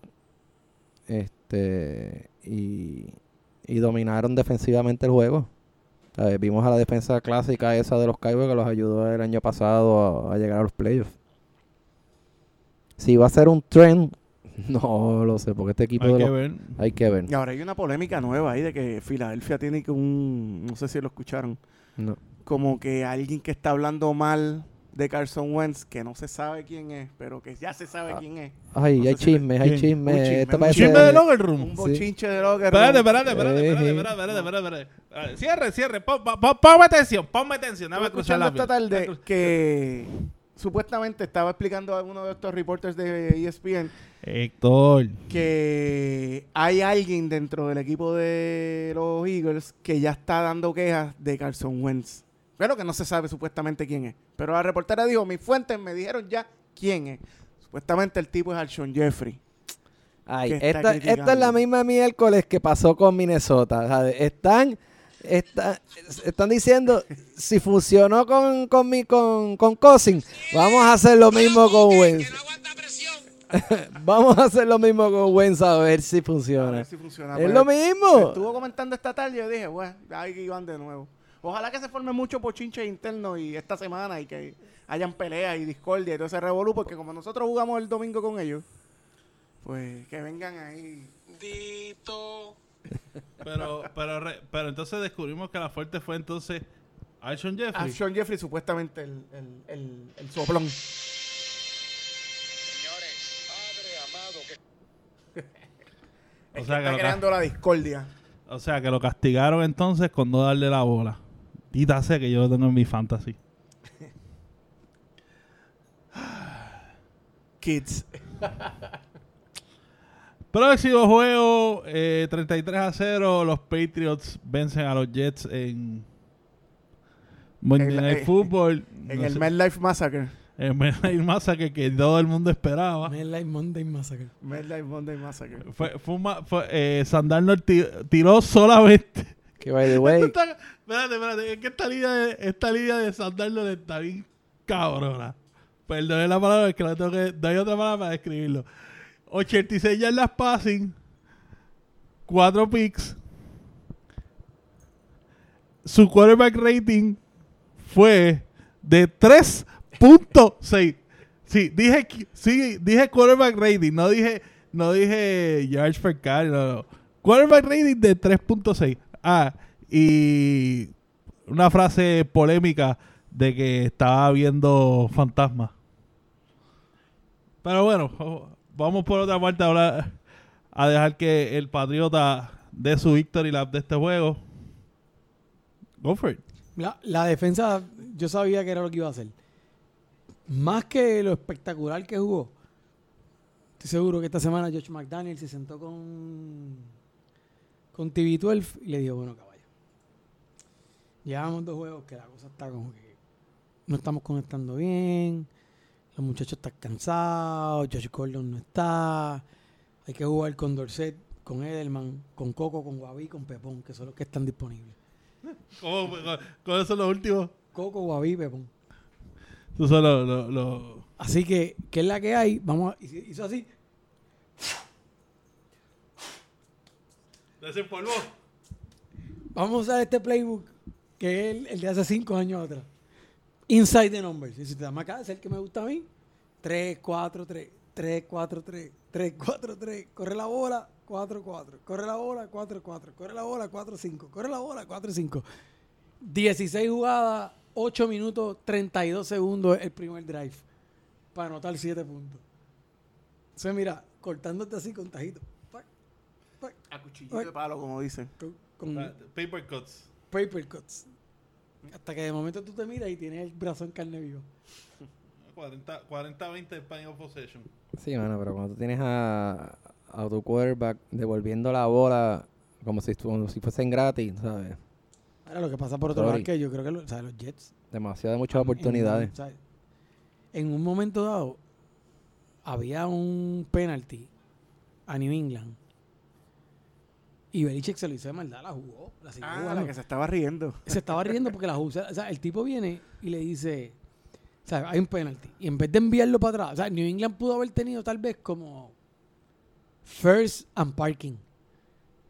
Este. Y, y dominaron defensivamente el juego. ¿Sabes? Vimos a la defensa clásica esa de los Cowboys que los ayudó el año pasado a, a llegar a los playoffs. Si va a ser un trend, no lo sé, porque este equipo Hay de que los- ver. hay que ver. Y ahora hay una polémica nueva ahí de que Filadelfia tiene que un. No sé si lo escucharon. No. Como que alguien que está hablando mal de Carson Wentz, que no se sabe quién es, pero que ya se sabe quién es. Ay, No hay chismes, hay chismes. Un chisme, un parece- Chisme de Locker Room. Un bochinche de lo que. Espérate, espérate, espérate, espérate, espérate, espérate, espérate, espérate. Ah, Cierre, cierre. Pon- pon- pon- Ponme atención, ponme atención. Dame Estaba cruzar escuchando la esta tarde que supuestamente estaba explicando a uno de estos reporters de ESPN Héctor. que hay alguien dentro del equipo de los Eagles que ya está dando quejas de Carson Wentz. Pero que no se sabe supuestamente quién es. Pero la reportera dijo, mis fuentes me dijeron ya quién es. Supuestamente el tipo es Alshon Jeffrey. Ay, esta, esta es la misma miércoles que pasó con Minnesota. Están, está- están diciendo, si funcionó con, con, mi, con, con Cousin, vamos a hacer lo mismo con Wentz. vamos a hacer lo mismo con Wentz a ver si funciona. ver si funciona. Es Pues, lo mismo. estuvo comentando esta tarde y yo dije, bueno, ahí van de nuevo. Ojalá que se forme mucho pochinche interno y esta semana y que hayan peleas y discordia y todo ese revolú, porque como nosotros jugamos el domingo con ellos, pues que vengan ahí. Dito. Pero, pero, re- pero entonces descubrimos que la fuerte fue entonces Alshon Jeffrey. Sean Jeffrey supuestamente el, el, el, el soplón. O sea, que que está lo creando la discordia. O sea, que lo castigaron entonces con no darle la bola. Dita sé que yo lo tengo en mi fantasy. Kids. Próximo juego, eh, 33 a 0. Los Patriots vencen a los Jets en Monday Night Football. En No el MetLife Massacre. en Monday Night Massacre que todo el mundo esperaba. Midnight Monday Massacre. MetLife Monday Massacre. Fue, fue, fue, eh, tiró solamente. Que by the way, está- espérate, espérate. Es que esta línea de, esta línea de está bien cabrona. Perdone la palabra, es que no, tengo que, no otra palabra para describirlo. 86 yardas passing, 4 picks. Su quarterback rating fue de 3.6. Sí, dije, sí, dije quarterback rating, no dije, no dije yards per carry, no, no. Quarterback rating de 3.6. Ah, y una frase polémica de que estaba viendo fantasmas. Pero bueno, vamos por otra parte a a dejar que el Patriota dé su victory lap de este juego. Go for it. La, la defensa, yo sabía que era lo que iba a hacer. Más que lo espectacular que jugó, estoy seguro que esta semana Josh McDaniel se sentó con, con TV12 y le dijo, bueno, caballo, llevamos dos juegos que la cosa está como que no estamos conectando bien, los muchachos están cansados, Josh Gordon no está, hay que jugar con Dorset, con Edelman, con Coco, con Guaví, con Pepón, que son los que están disponibles. ¿Cómo, con eso los últimos? Coco, Guaví, Pepón. Esos son los... Así que, ¿qué es la que hay? Vamos a, hizo Vamos a usar este playbook que es el, de hace cinco años atrás. Inside the numbers. Y si te damos acá, es el que me gusta a mí. 3, 4, 3, 3, 4, 3, 3, 4, 3. Corre la bola, 4, 4. Corre la bola, 4, 4. Corre la bola, 4, 5. Corre la bola, 4, 5. 16 jugadas, 8 minutos, 32 segundos el primer drive. Para anotar 7 puntos. Entonces, mira, cortándote así con tajito. A cuchillito de palo, como dicen. con- con Paper cuts. paper cuts. Hasta que de momento tú te miras y tienes el brazo en carne viva. 40 40-20 final possession. sí, mano, pero cuando tú tienes a, a tu quarterback devolviendo la bola como si, como si fuesen gratis, ¿sabes? Ahora lo que pasa por otro lado es que yo creo que lo- o sea, los Jets Demasiadas muchas en- oportunidades. En, o sea, en un momento dado había un penalty a New England y Belichick se lo hizo de maldad, la jugó, la siguió Ah, jugando. la que se estaba riendo. se estaba riendo porque la jugó. O sea, el tipo viene y le dice, o sea, hay un penalty. Y en vez de enviarlo para atrás, o sea, New England pudo haber tenido tal vez como first and parking.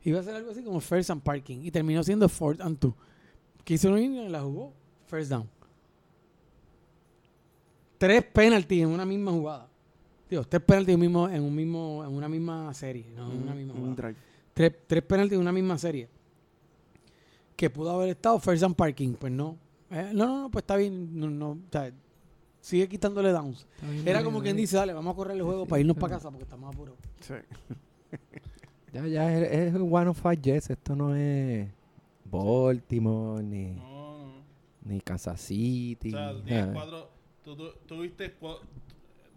Iba a ser algo así como first and parking. Y terminó siendo fourth and two. ¿Qué hizo New England? La jugó first down. Tres penalties en una misma jugada. Digo, tres penalties en, un mismo, en, un mismo, en una misma serie, no en una misma Un jugada drive. Tres, tres penaltis en una misma serie. Que pudo haber estado first and parking, pues no. Eh, no, no, no, pues está bien. No, no, o sea, sigue quitándole downs. Era como quien dice, dale, vamos a correr el juego para irnos para casa porque estamos apurados. Sí. Ya, ya, es, es one of five Jets. Esto no es Baltimore, ni, No, ni Kansas City. O sea, cuatro. Tú, tú- tuviste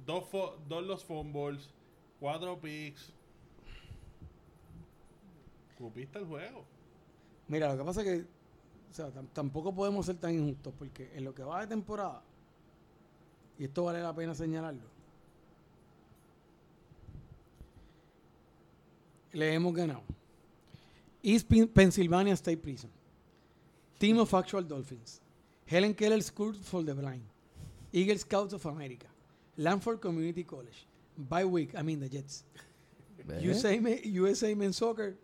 dos, fo- dos los fumbles, cuatro picks. Cupiste el juego. Mira, lo que pasa es que o sea, tam- tampoco podemos ser tan injustos porque en lo que va de temporada, y esto vale la pena señalarlo, le hemos ganado. East Pen- Pennsylvania State Prison, Team of Actual Dolphins, Helen Keller School for the Blind, Eagle Scouts of America, Lanford Community College, By Week, I mean the Jets. USA, USA Men's Soccer,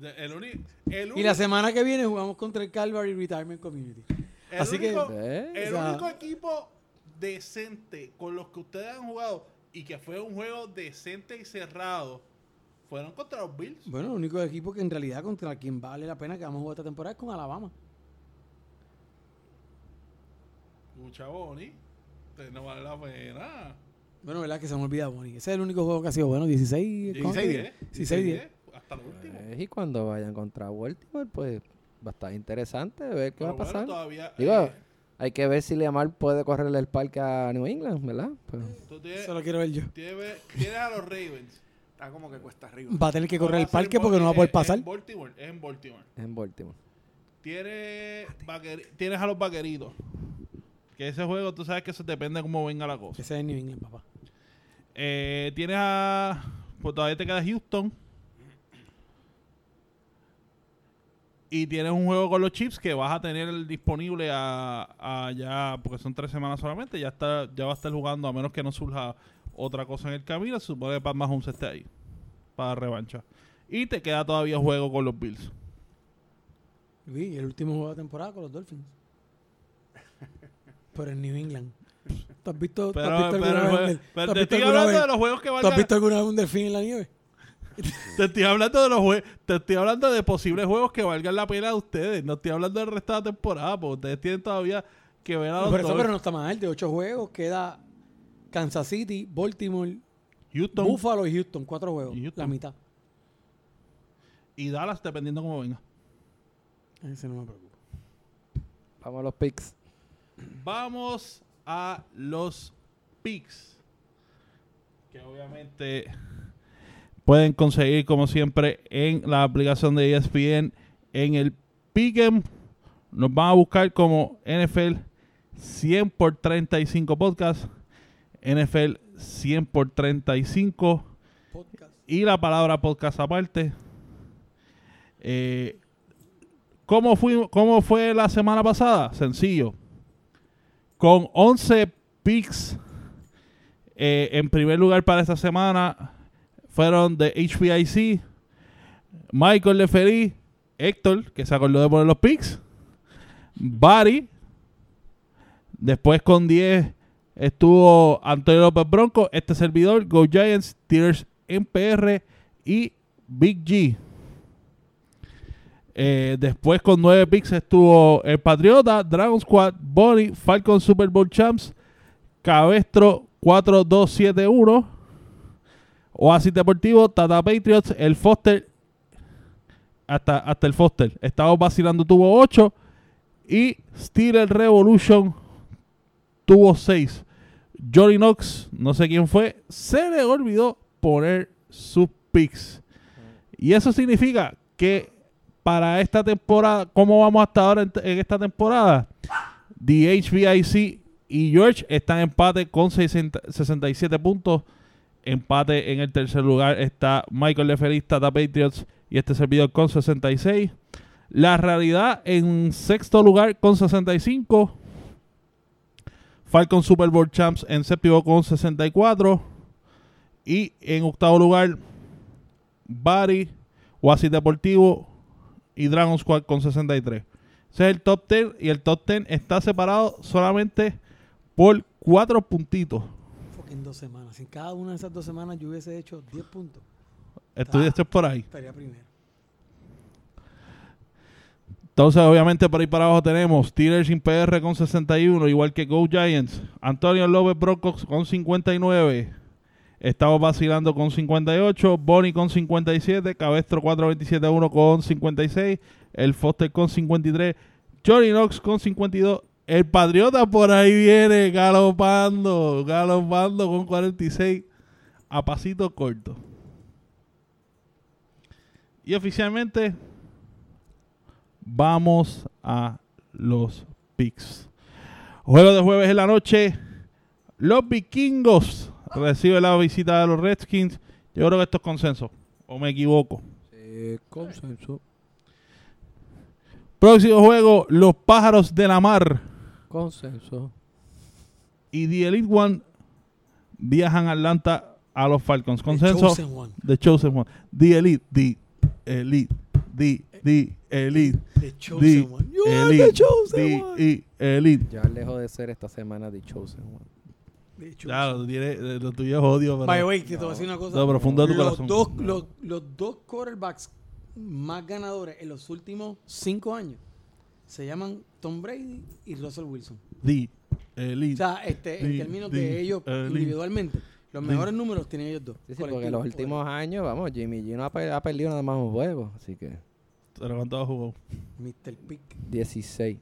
El, uni- el y la semana que viene jugamos contra el Calvary Retirement Community. el así que-. El O sea- único equipo decente con los que ustedes han jugado y que fue un juego decente y cerrado Fueron contra los Bills. Bueno, el único equipo que en realidad contra quien vale la pena que vamos a jugar esta temporada es con Alabama. Escucha, Bonnie. No vale la pena. Bueno, verdad que se me olvida, Bonnie. Ese es el único juego que ha sido bueno. 16, ¿cómo 16 que? 10. 16 10. Hasta el último. Eh, y cuando vayan contra Baltimore, pues va a estar interesante ver qué Pero va a bueno, pasar. todavía. Digo, eh, Hay que ver si Lamar puede correrle el parque a New England, ¿verdad? Pero tienes, Eso lo quiero ver yo. tienes, tienes a los Ravens. Está como que cuesta arriba. Va a tener que correr el parque porque no va a poder Bal- pasar. Es en Baltimore. Es en Baltimore. es en Baltimore. Tienes, vaquer- tienes a los vaqueritos. Que ese juego, tú sabes que eso depende de cómo venga la cosa. Ese es New England, papá. Eh, tienes a. Pues todavía te queda Houston. Y tienes un juego con los Chips que vas a tener disponible a, a ya, porque son tres semanas solamente, ya está, ya va a estar jugando a menos que no surja otra cosa en el camino. Se supone que Pat Mahomes esté ahí para revancha. Y te queda todavía juego con los Bills. Luis, el último juego de temporada con los Dolphins. Pero en New England. ¿Tú has visto, tú has visto pero, alguna pero, vez pero tú has te visto estoy alguna hablando vez- de los juegos que ¿Tú has visto alguna vez un delfín en la nieve? Te estoy hablando de los juegos, te estoy hablando de posibles juegos que valgan la pena de ustedes. No estoy hablando del resto de la temporada, porque ustedes tienen todavía que ver a los Por eso, pero no está mal. De ocho juegos queda Kansas City, Baltimore, Houston Buffalo y Houston. Cuatro juegos. Houston. La mitad. y Dallas, dependiendo cómo venga. Ese no me preocupa. Vamos a los picks. Vamos a los picks. Que obviamente pueden conseguir como siempre en la aplicación de ESPN en el Pick'em. Nos van a buscar como NFL 100 por 35 podcast. NFL 100 por 35 Podcast. y la palabra podcast aparte. Eh, ¿cómo, fui- ¿Cómo fue la semana pasada? Sencillo. Con 11 picks eh, en primer lugar para esta semana fueron de HPIC, Michael Leferí, Héctor, que se acordó de poner los picks, Barry, después con 10 estuvo Antonio López Bronco, este servidor, Go Giants, Tears MPR y Big G. Eh, después con 9 picks estuvo el Patriota, Dragon Squad, Bonnie, Falcon Super Bowl Champs, Cabestro 4271, Oasis Deportivo, Tata Patriots, el Foster, hasta, hasta el Foster. Estamos vacilando, tuvo 8 y Steeler Revolution tuvo 6. Johnny Knox, no sé quién fue, se le olvidó poner sus picks. Y eso significa que para esta temporada, ¿cómo vamos hasta ahora en, esta temporada? The HBIC y George están en empate con 60 67 puntos. Empate en el tercer lugar está Michael Leferis, Tata Patriots y este servidor con 66. La realidad en sexto lugar con 65. Falcon Super Bowl Champs en séptimo con 64. Y en octavo lugar, Bari, Oasis Deportivo y Dragon Squad con 63. Ese es el top 10 y el top 10 está separado solamente por cuatro puntitos. Fucking dos semanas. Si en cada una de esas dos semanas yo hubiese hecho 10 puntos, Estudiaste por ahí. estaría primero. Entonces, obviamente, por ahí para abajo tenemos Steelers sin PR con 61, igual que Go Giants. Antonio López Broncos con 59. Estamos vacilando con 58. Bonnie con 57. Cabestro 427-1 con 56. El Foster con 53. Johnny Knox con 52. El Patriota por ahí viene galopando. Galopando con 46. A pasito corto. Y oficialmente vamos a los picks. Juego de jueves en la noche. Los vikingos reciben la visita de los Redskins. Yo creo que esto es consenso. ¿O me equivoco? Sí, consenso. Próximo juego. Los pájaros de la mar Consenso. y The Elite One viajan a Atlanta a los Falcons. The Consenso. chosen one. The Chosen One. The Elite. The Elite. The, the Elite. The The chosen one. You are Elite. the chosen The one. e- Elite. Ya lejos de ser esta semana The Chosen One. Ya, lo, tuyo es odio, pero... By the way, te voy a decir una cosa. No, profundo de tu los corazón. Dos, los, los dos quarterbacks más ganadores en los últimos cinco años se llaman Tom Brady y Russell Wilson. Di, elite. O sea, este, en términos di- de ellos eh, individualmente, los mejores números tienen ellos dos. Sí, sí, porque en los últimos años, vamos, Jimmy G no ha, pe- ha perdido nada más un juego. Así que ¿Pero cuánto jugó? Mr. Pick, 16.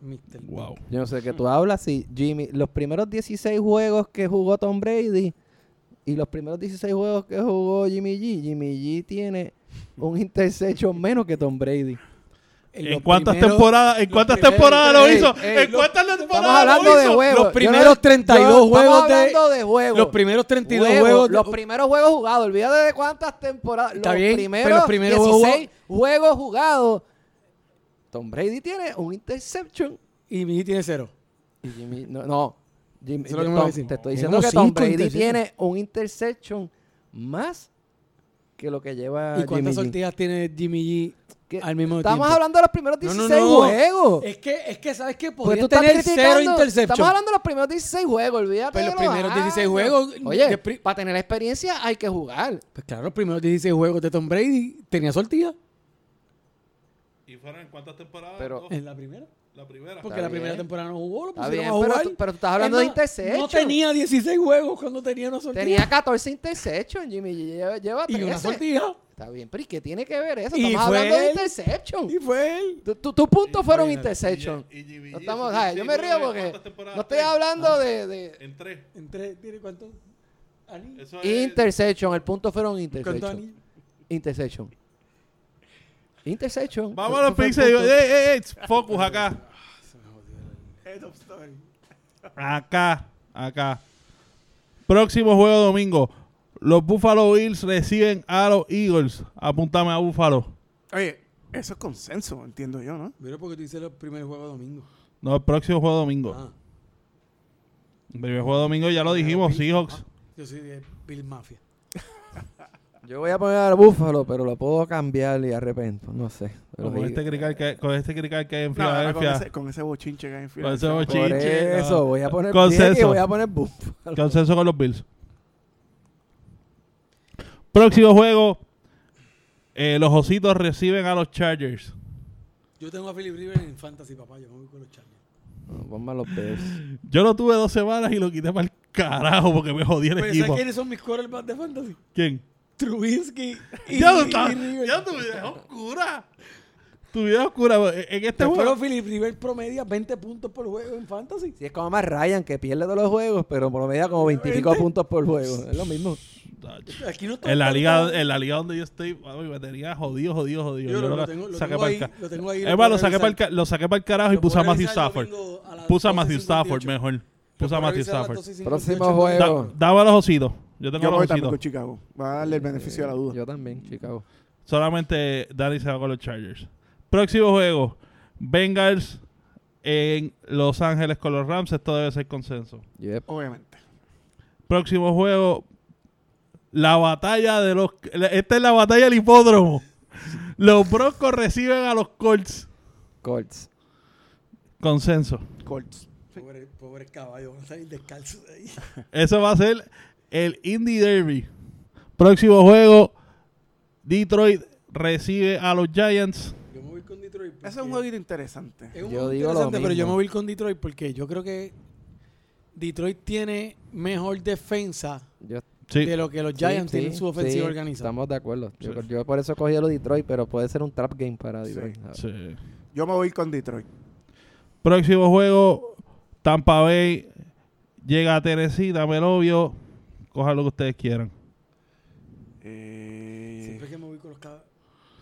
Mr. Pick. Wow. Yo no sé qué tú hablas. Si Jimmy, los primeros 16 juegos que jugó Tom Brady y los primeros 16 juegos que jugó Jimmy G, Jimmy G tiene un interception menos que Tom Brady. ¿En cuántas primeros- temporadas, en cuántas primeros- temporadas lo hizo? ey, ¿En cuántas Estamos temporadas hablando lo de hizo? juegos. Los primeros no- 32 yo- juegos Estamos de- hablando de juegos. Los primeros 32 Juegos, juegos. de- los primeros juegos jugados, olvídate de cuántas temporadas. Está los bien, primeros, pero los primeros 16 juegos jugados. Tom Brady tiene un interception. Y mi tiene cero. Y Jimmy, no. Jimmy- Tom- te estoy diciendo que Tom Brady tiene un interception más que lo que lleva ¿Y cuántas Jimmy G. tiene Jimmy G Que- al mismo Estamos tiempo? hablando de los primeros No, 16 no, no. juegos. Es que, es que ¿sabes qué? Pues tú Podría estás tener cero criticando- interception. Estamos hablando de los primeros 16 juegos, olvídate Pero de los primeros 16 juegos, Oye, para tener experiencia hay que jugar. Pues claro, los primeros 16 juegos de Tom Brady tenía sortija. ¿Y fueron en cuántas temporadas? Pero-. En la primera. La primera. Porque Está la primera bien. temporada no jugó, lo Está pusieron bien, a pero jugar. tú, pero tú estás hablando Es de interception. No tenía 16 juegos cuando tenía una sortija. Tenía 14 interception, Jimmy. Lleva, lleva y una 13. sortija. Está bien, pero ¿y qué tiene que ver eso? Estamos fue hablando de interception. Y fue él. Tu, tu, tu punto fueron Oye, interception. Y- y Jimmy No estamos, ay, yo me río ¿cuántas porque no estoy hablando de, de En tres. Entre, ¿Tiene cuánto? ¿Anillos? Eso es... interception. El punto fueron ¿Cuántos interception. Interception. Interception. Vamos a los fue pixels. Ey, ey, focus acá. Head of story. Acá. Acá. Próximo juego domingo. Los Buffalo Bills reciben a los Eagles. Apúntame a Buffalo. Oye, eso es consenso, entiendo yo, ¿no? Mira porque tú dices el primer juego domingo. No, el próximo juego domingo. Ah. El primer juego domingo ya lo dijimos, Seahawks. Yo soy de Bill Mafia. Yo voy a poner al Búfalo, pero lo puedo cambiar y arrepento. No sé. Con este crical que, con este crical que hay en No, con, Filadelfia. ese, con ese bochinche que hay en Con ese. Por bochinche. eso no. voy a poner Consenso. voy a poner Búfalo. Consenso con los Bills. Próximo juego. eh, los Ositos reciben a los Chargers. Yo tengo a Philip Rivers en Fantasy, papá. Yo me voy con los Chargers. No, ponme a los Bears. Yo lo tuve dos semanas y lo quité para el carajo porque me jodí el Pero equipo. ¿sabes quiénes son mis quarterbacks de Fantasy? ¿Quién? Trubinsky y, Ya, y está, Rivers. ya vida es oscura. Tu vida oscura. En este Pero juego. Philip Rivers promedia 20 puntos por juego en Fantasy. Si es como más Ryan, que pierde todos los juegos, pero por media como 25 puntos por juego. Es lo mismo. Aquí no está En la liga, en la liga donde yo estoy, mami, me tenía jodido, jodido, jodido. Yo lo, lo lo tengo, lo saqué tengo ahí. Lo tengo ahí. Es más, puedo lo saqué, para el, ca- lo saqué para el carajo y puse a Matthew Stafford. Puse a 12:58. Matthew Stafford mejor. Puse a Matthew Stafford. 12:58. Próximo juego. Da- Dame a los ositos. Yo tengo Yo voy los también ositos. con Chicago. Va a darle el beneficio de la duda. Yo también, Chicago. Solamente Danny se va con los Chargers. Próximo juego. Bengals en Los Ángeles con los Rams. Esto debe ser consenso. Yep. Obviamente. Próximo juego. La batalla de los... Esta es la batalla del hipódromo. Los Broncos reciben a los Colts. Colts. Consenso. Colts. Pobre, pobre caballo, van a salir descalzos de ahí. Eso va a ser el Indy Derby. Próximo juego. Detroit recibe a los Giants. Yo me voy con Detroit. Ese es un jueguito interesante. Es un Yo digo lo interesante, pero yo me voy a ir con Detroit porque yo creo que Detroit tiene mejor defensa Yo, Sí. de lo que los sí, Giants sí, tienen su ofensiva sí, organizada. Estamos de acuerdo. Yo, Sí. yo por eso cogí a los Detroit, pero puede ser un trap game para Detroit. Sí. Yo me voy con Detroit. Próximo juego. Tampa Bay llega a Tennessee. Dame el obvio. Cojan lo que ustedes quieran. Eh, Siempre que me voy con los, cab-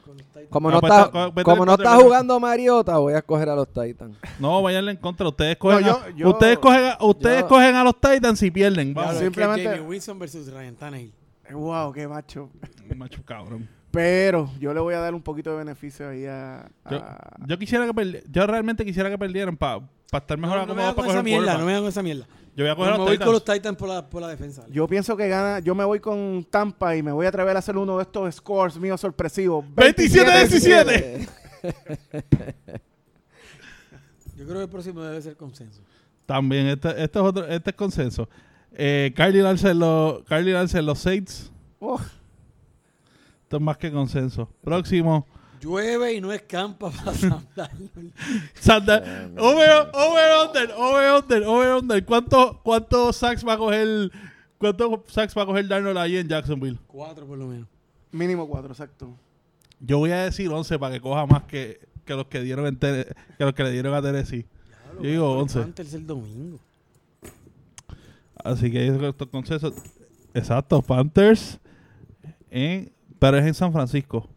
con los Titans. Como no pues, está, como no está jugando Mariota, voy a escoger a los Titans. No, váyanle en contra. Ustedes cogen, yo- a, yo- ustedes cogen, a, ustedes yo- cogen a los Titans y pierden. Vamos. Simplemente- Jamie Wilson versus Ryan Tannehill. wow, qué macho. Macho cabrón. Pero yo le voy a dar un poquito de beneficio ahí a. Yo, a- yo quisiera que perdi- yo realmente quisiera que perdieran para estar mejor No, no me acomodados para esa coger mierda, no me hagan con esa mierda. Yo voy a coger a los voy Titans. con los Titans por la, por la defensa. Yo pienso que gana. Yo me voy con Tampa y me voy a atrever a hacer uno de estos scores míos sorpresivos. 27-17. Yo creo que el próximo debe ser consenso. También, este, este es otro, este es consenso. Eh, Carly Lance en los, en los Saints. Oh, Esto es más que consenso. Próximo. Llueve y no escampa para Sam Darnold. Santa, over, over under, over under, over under. ¿Cuánto, ¿Cuántos sacks va a coger? ¿Cuántos sacks va a coger Darnold ahí en Jacksonville? Cuatro por lo menos. mínimo cuatro, exacto. Yo voy a decir 11 para que coja más que, que los que dieron en Tene- que los que le dieron a Tennessee. Yo digo 11. Panthers el domingo. Así que consensos. Exacto, Panthers. En, pero es en San Francisco.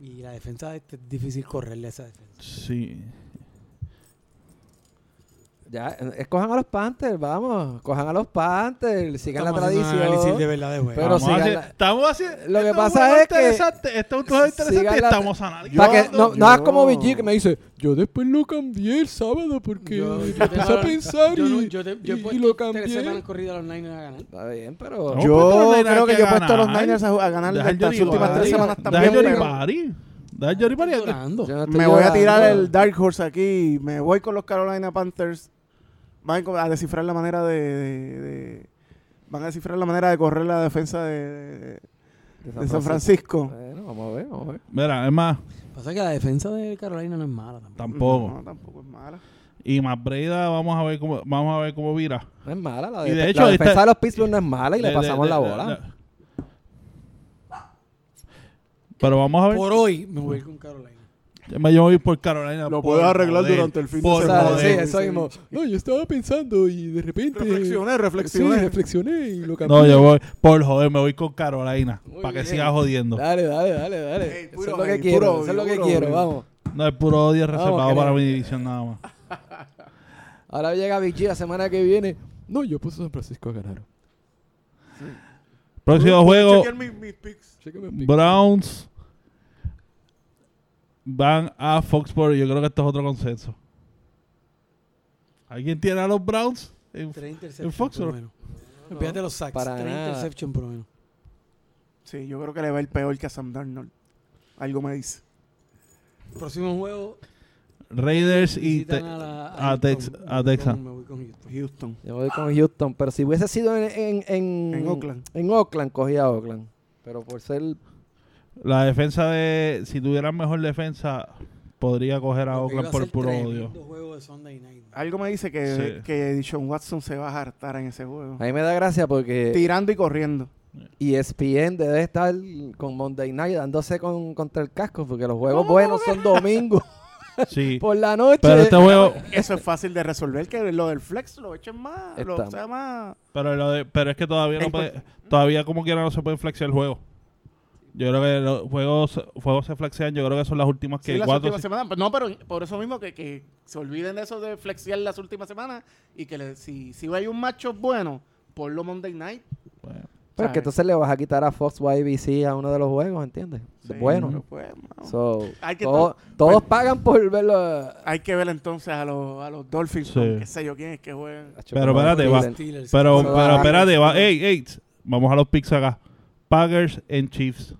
Y la defensa de es difícil correrle a esa defensa. Sí. Ya, eh, escojan a los Panthers, vamos. Cojan a los Panthers, sigan la Estamos haciendo un análisis de tradición. verdad de juego. Pero Vamos a sigan hacer- la- estamos haciendo. Lo que esto pasa es que- interesante, Esto es un juego interesante y la- estamos analizando. Para que no, no hagas como yo- BG que me dice, yo después lo cambié el sábado porque Yo- yo empecé a pensar yo, y, no- yo, te- yo he y- y puesto lo tres cambié. semanas corridas a los Niners a ganar. Está bien, pero... No, pues, yo Niners creo que hay yo he que puesto a los. Niners a, a ganar las últimas tres semanas también. pero. Yo Me voy a tirar el Dark Horse aquí. Me voy con los Carolina Panthers. Van a descifrar la manera de, de- de- van a descifrar la manera de correr la defensa de, de- de San Francisco. Bueno, vamos a ver, vamos a ver. Mira, es más, Pasa que la defensa de Carolina no es mala tampoco. tampoco. No, tampoco es mala. Y más Breida, vamos a ver cómo, vamos a ver cómo vira. No es mala. La, Y de hecho, la defensa de los Pittsburgh no es mala y le pasamos de- la de- bola. de- Pero vamos a ver. Por hoy me voy con Carolina. Yo me voy a ir por Carolina. Lo puedes arreglar durante el fin de semana. sí, eso mismo. No, yo estaba pensando y de repente... Reflexioné, Sí, reflexioné. reflexioné y lo cambié. No, yo voy por joder, me voy con Carolina. Muy para que siga jodiendo. Dale, dale, dale, dale. Eso es lo que quiero, puro eso es lo que quiero, vamos. No, es puro odio reservado para mi división nada más. Ahora llega G la semana que viene. No, yo puse San Francisco a ganar. Próximo juego, mis, mis picks. Browns van a Foxborough. Yo creo que esto es otro consenso. ¿Alguien tiene a los Browns? En- Tres En interceptions Fox, por lo ¿no? menos. Olvídate los sacks. para interceptions por lo menos. Sí, yo creo que le va a ir peor que a Sam Darnold. Algo me dice. Próximo juego. Raiders y Te- a, Texas. con- Me voy con Houston. Houston. Yo voy con Houston, pero si hubiese sido en, en, en, En Oakland. En Oakland, cogía a Oakland. Pero por ser. La defensa de. Si tuvieran mejor defensa, podría coger a Oakland por puro odio. juego de Sunday night. Algo me dice que, Sí. que Dishon Watson se va a hartar en ese juego. A mí me da gracia porque Tirando y corriendo. ESPN debe estar con Monday Night dándose con, contra el casco porque los juegos buenos son domingos Sí. por la noche. Pero este juego. Eso es fácil de resolver, que lo del flex lo echen más, lo sea más... Pero, lo de- pero es que todavía no puede, todavía como quiera no se puede flexear el juego. Yo creo que los juegos, juegos se flexean, yo creo que son las últimas que Sí, las cuatro. últimas semanas. Pues No, pero por eso mismo que, que se olviden de eso de flexiar las últimas semanas y que le- si, si hay un matchup bueno, ponlo Monday Night. Bueno, Pero es que entonces le vas a quitar a Fox YBC a uno de los juegos, ¿entiendes? Sí, bueno. pues, mano. So, Hay que todo- to- todos pagan por verlo. Hay que ver entonces a los, a los Dolphins, Sí. qué sé yo quién es que juegan. Pero espérate, va. Pero, pero espérate, va. Ey, ey, vamos a los picks acá. Packers en Chiefs.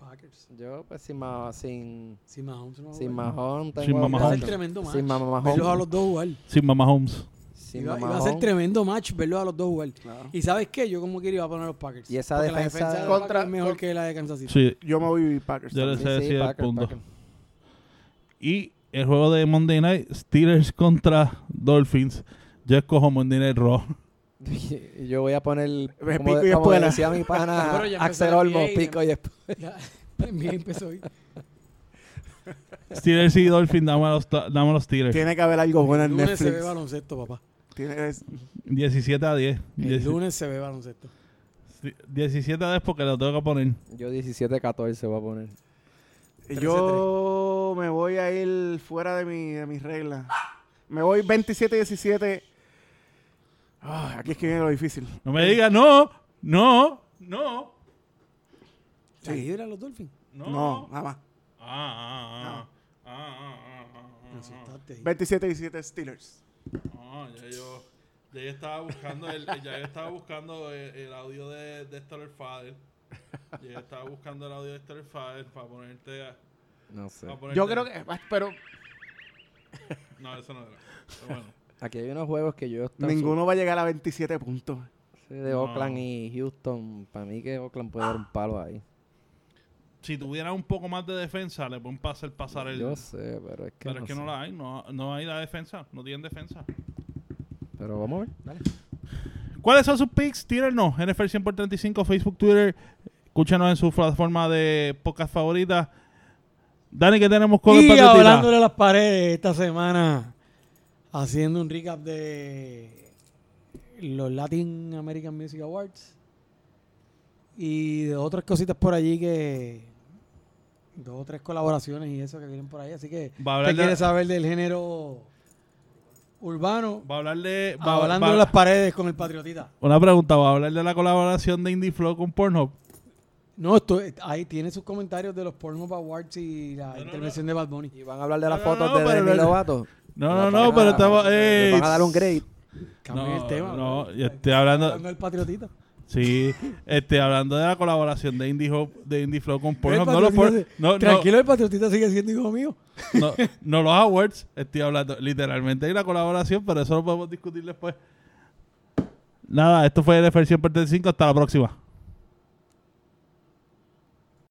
Packers. Yo, pues, sin, ma- sin, Sin Mahomes. No sin Mahomes. Mahomes. Sin Mahomes. Iba a ser Sin tremendo match. Sin Mahomes. Verlos a los dos jugar. Sin Mama Holmes. Iba, iba a Mahomes. ser tremendo match verlos a los dos jugar. Claro. Y ¿sabes qué? Yo como quiera iba a poner a los Packers. Y esa defensa- defensa de los Contra- es mejor que la de Kansas City. Sí. Yo me voy Packers. Yo le también. sé decir el Packers, punto. Packers. Y el juego de Monday Night, Steelers contra Dolphins. Yo escojo Monday Night Raw. Y Yo voy a poner, como, pico y como espuela. decía mi pana Axel Olmo, pico y espuela. Ya, bien empezó hoy. Steelers y Dolphins, dame a los, a los Steelers. Tiene que haber algo bueno El en lunes se ve Netflix. baloncesto, papá. Tiene, es- 17 a 10. El Dieci- lunes se ve baloncesto. 17 a 10 porque lo tengo que poner. Yo 17-14 voy a poner. yo me voy a ir fuera de, mi, de mis reglas. Me voy 27-17. Ah, aquí es que viene lo difícil. No me digas, no, no, no, ¿La libra los Dolphins? no. No, nada más. Ah, ah, ah, ah, ah, ah, ah, Me ah, asustaste ahí. 27-17 Steelers. ah. ya yo, ya yo estaba buscando el, ya yo estaba buscando el, el audio de, de Stellar Father. Ya yo estaba buscando el audio de Stellar Father para ponerte a, No sé. ponerte- Yo creo que... Pero No, eso no era. Pero bueno. Aquí hay unos juegos que yo Ninguno va a llegar a 27 puntos. de No. Oakland y Houston. Para mí que Oakland puede dar un palo ahí. Si tuviera un poco más de defensa, le pueden pasar, pasar el... Yo sé, pero es que, pero es que sé. no la hay, no, no hay la defensa, no tienen defensa. Pero vamos a ver, dale. ¿Cuáles son sus picks? Tírennos. NFL 100 por 35, Facebook, Twitter. Escúchanos en su plataforma de podcast favorita. Dani, ¿qué tenemos con el Y hablándole a las paredes esta semana, haciendo un recap de los Latin American Music Awards y de otras cositas por allí que dos o tres colaboraciones y eso que vienen por ahí. Así que, ¿qué de- quieres saber del género urbano? Va a hablar de... va- Hablando va- de las paredes con el Patriotita. Una pregunta, ¿va a hablar de la colaboración de Indie Flow con Pornhub? No, esto, ahí tiene sus comentarios de los Pornhub Awards y la no, intervención de Bad Bunny. Y van a hablar de las fotos no, de Demi Lovato. No, no, no, pero estamos... Le eh, van a dar un grade. Cambien No, el tema. no, yo estoy hablando- Hablando del Patriotita. Sí, este, hablando de la colaboración de Indie, Hop- de Indie Flow con El Pornhub. No, por- Tranquilo, el Patriotita sigue siendo hijo mío. no, no los awards, estoy hablando. Literalmente hay una colaboración, pero eso lo podemos discutir después. Nada, esto fue NFL 100 por 35. Hasta la próxima.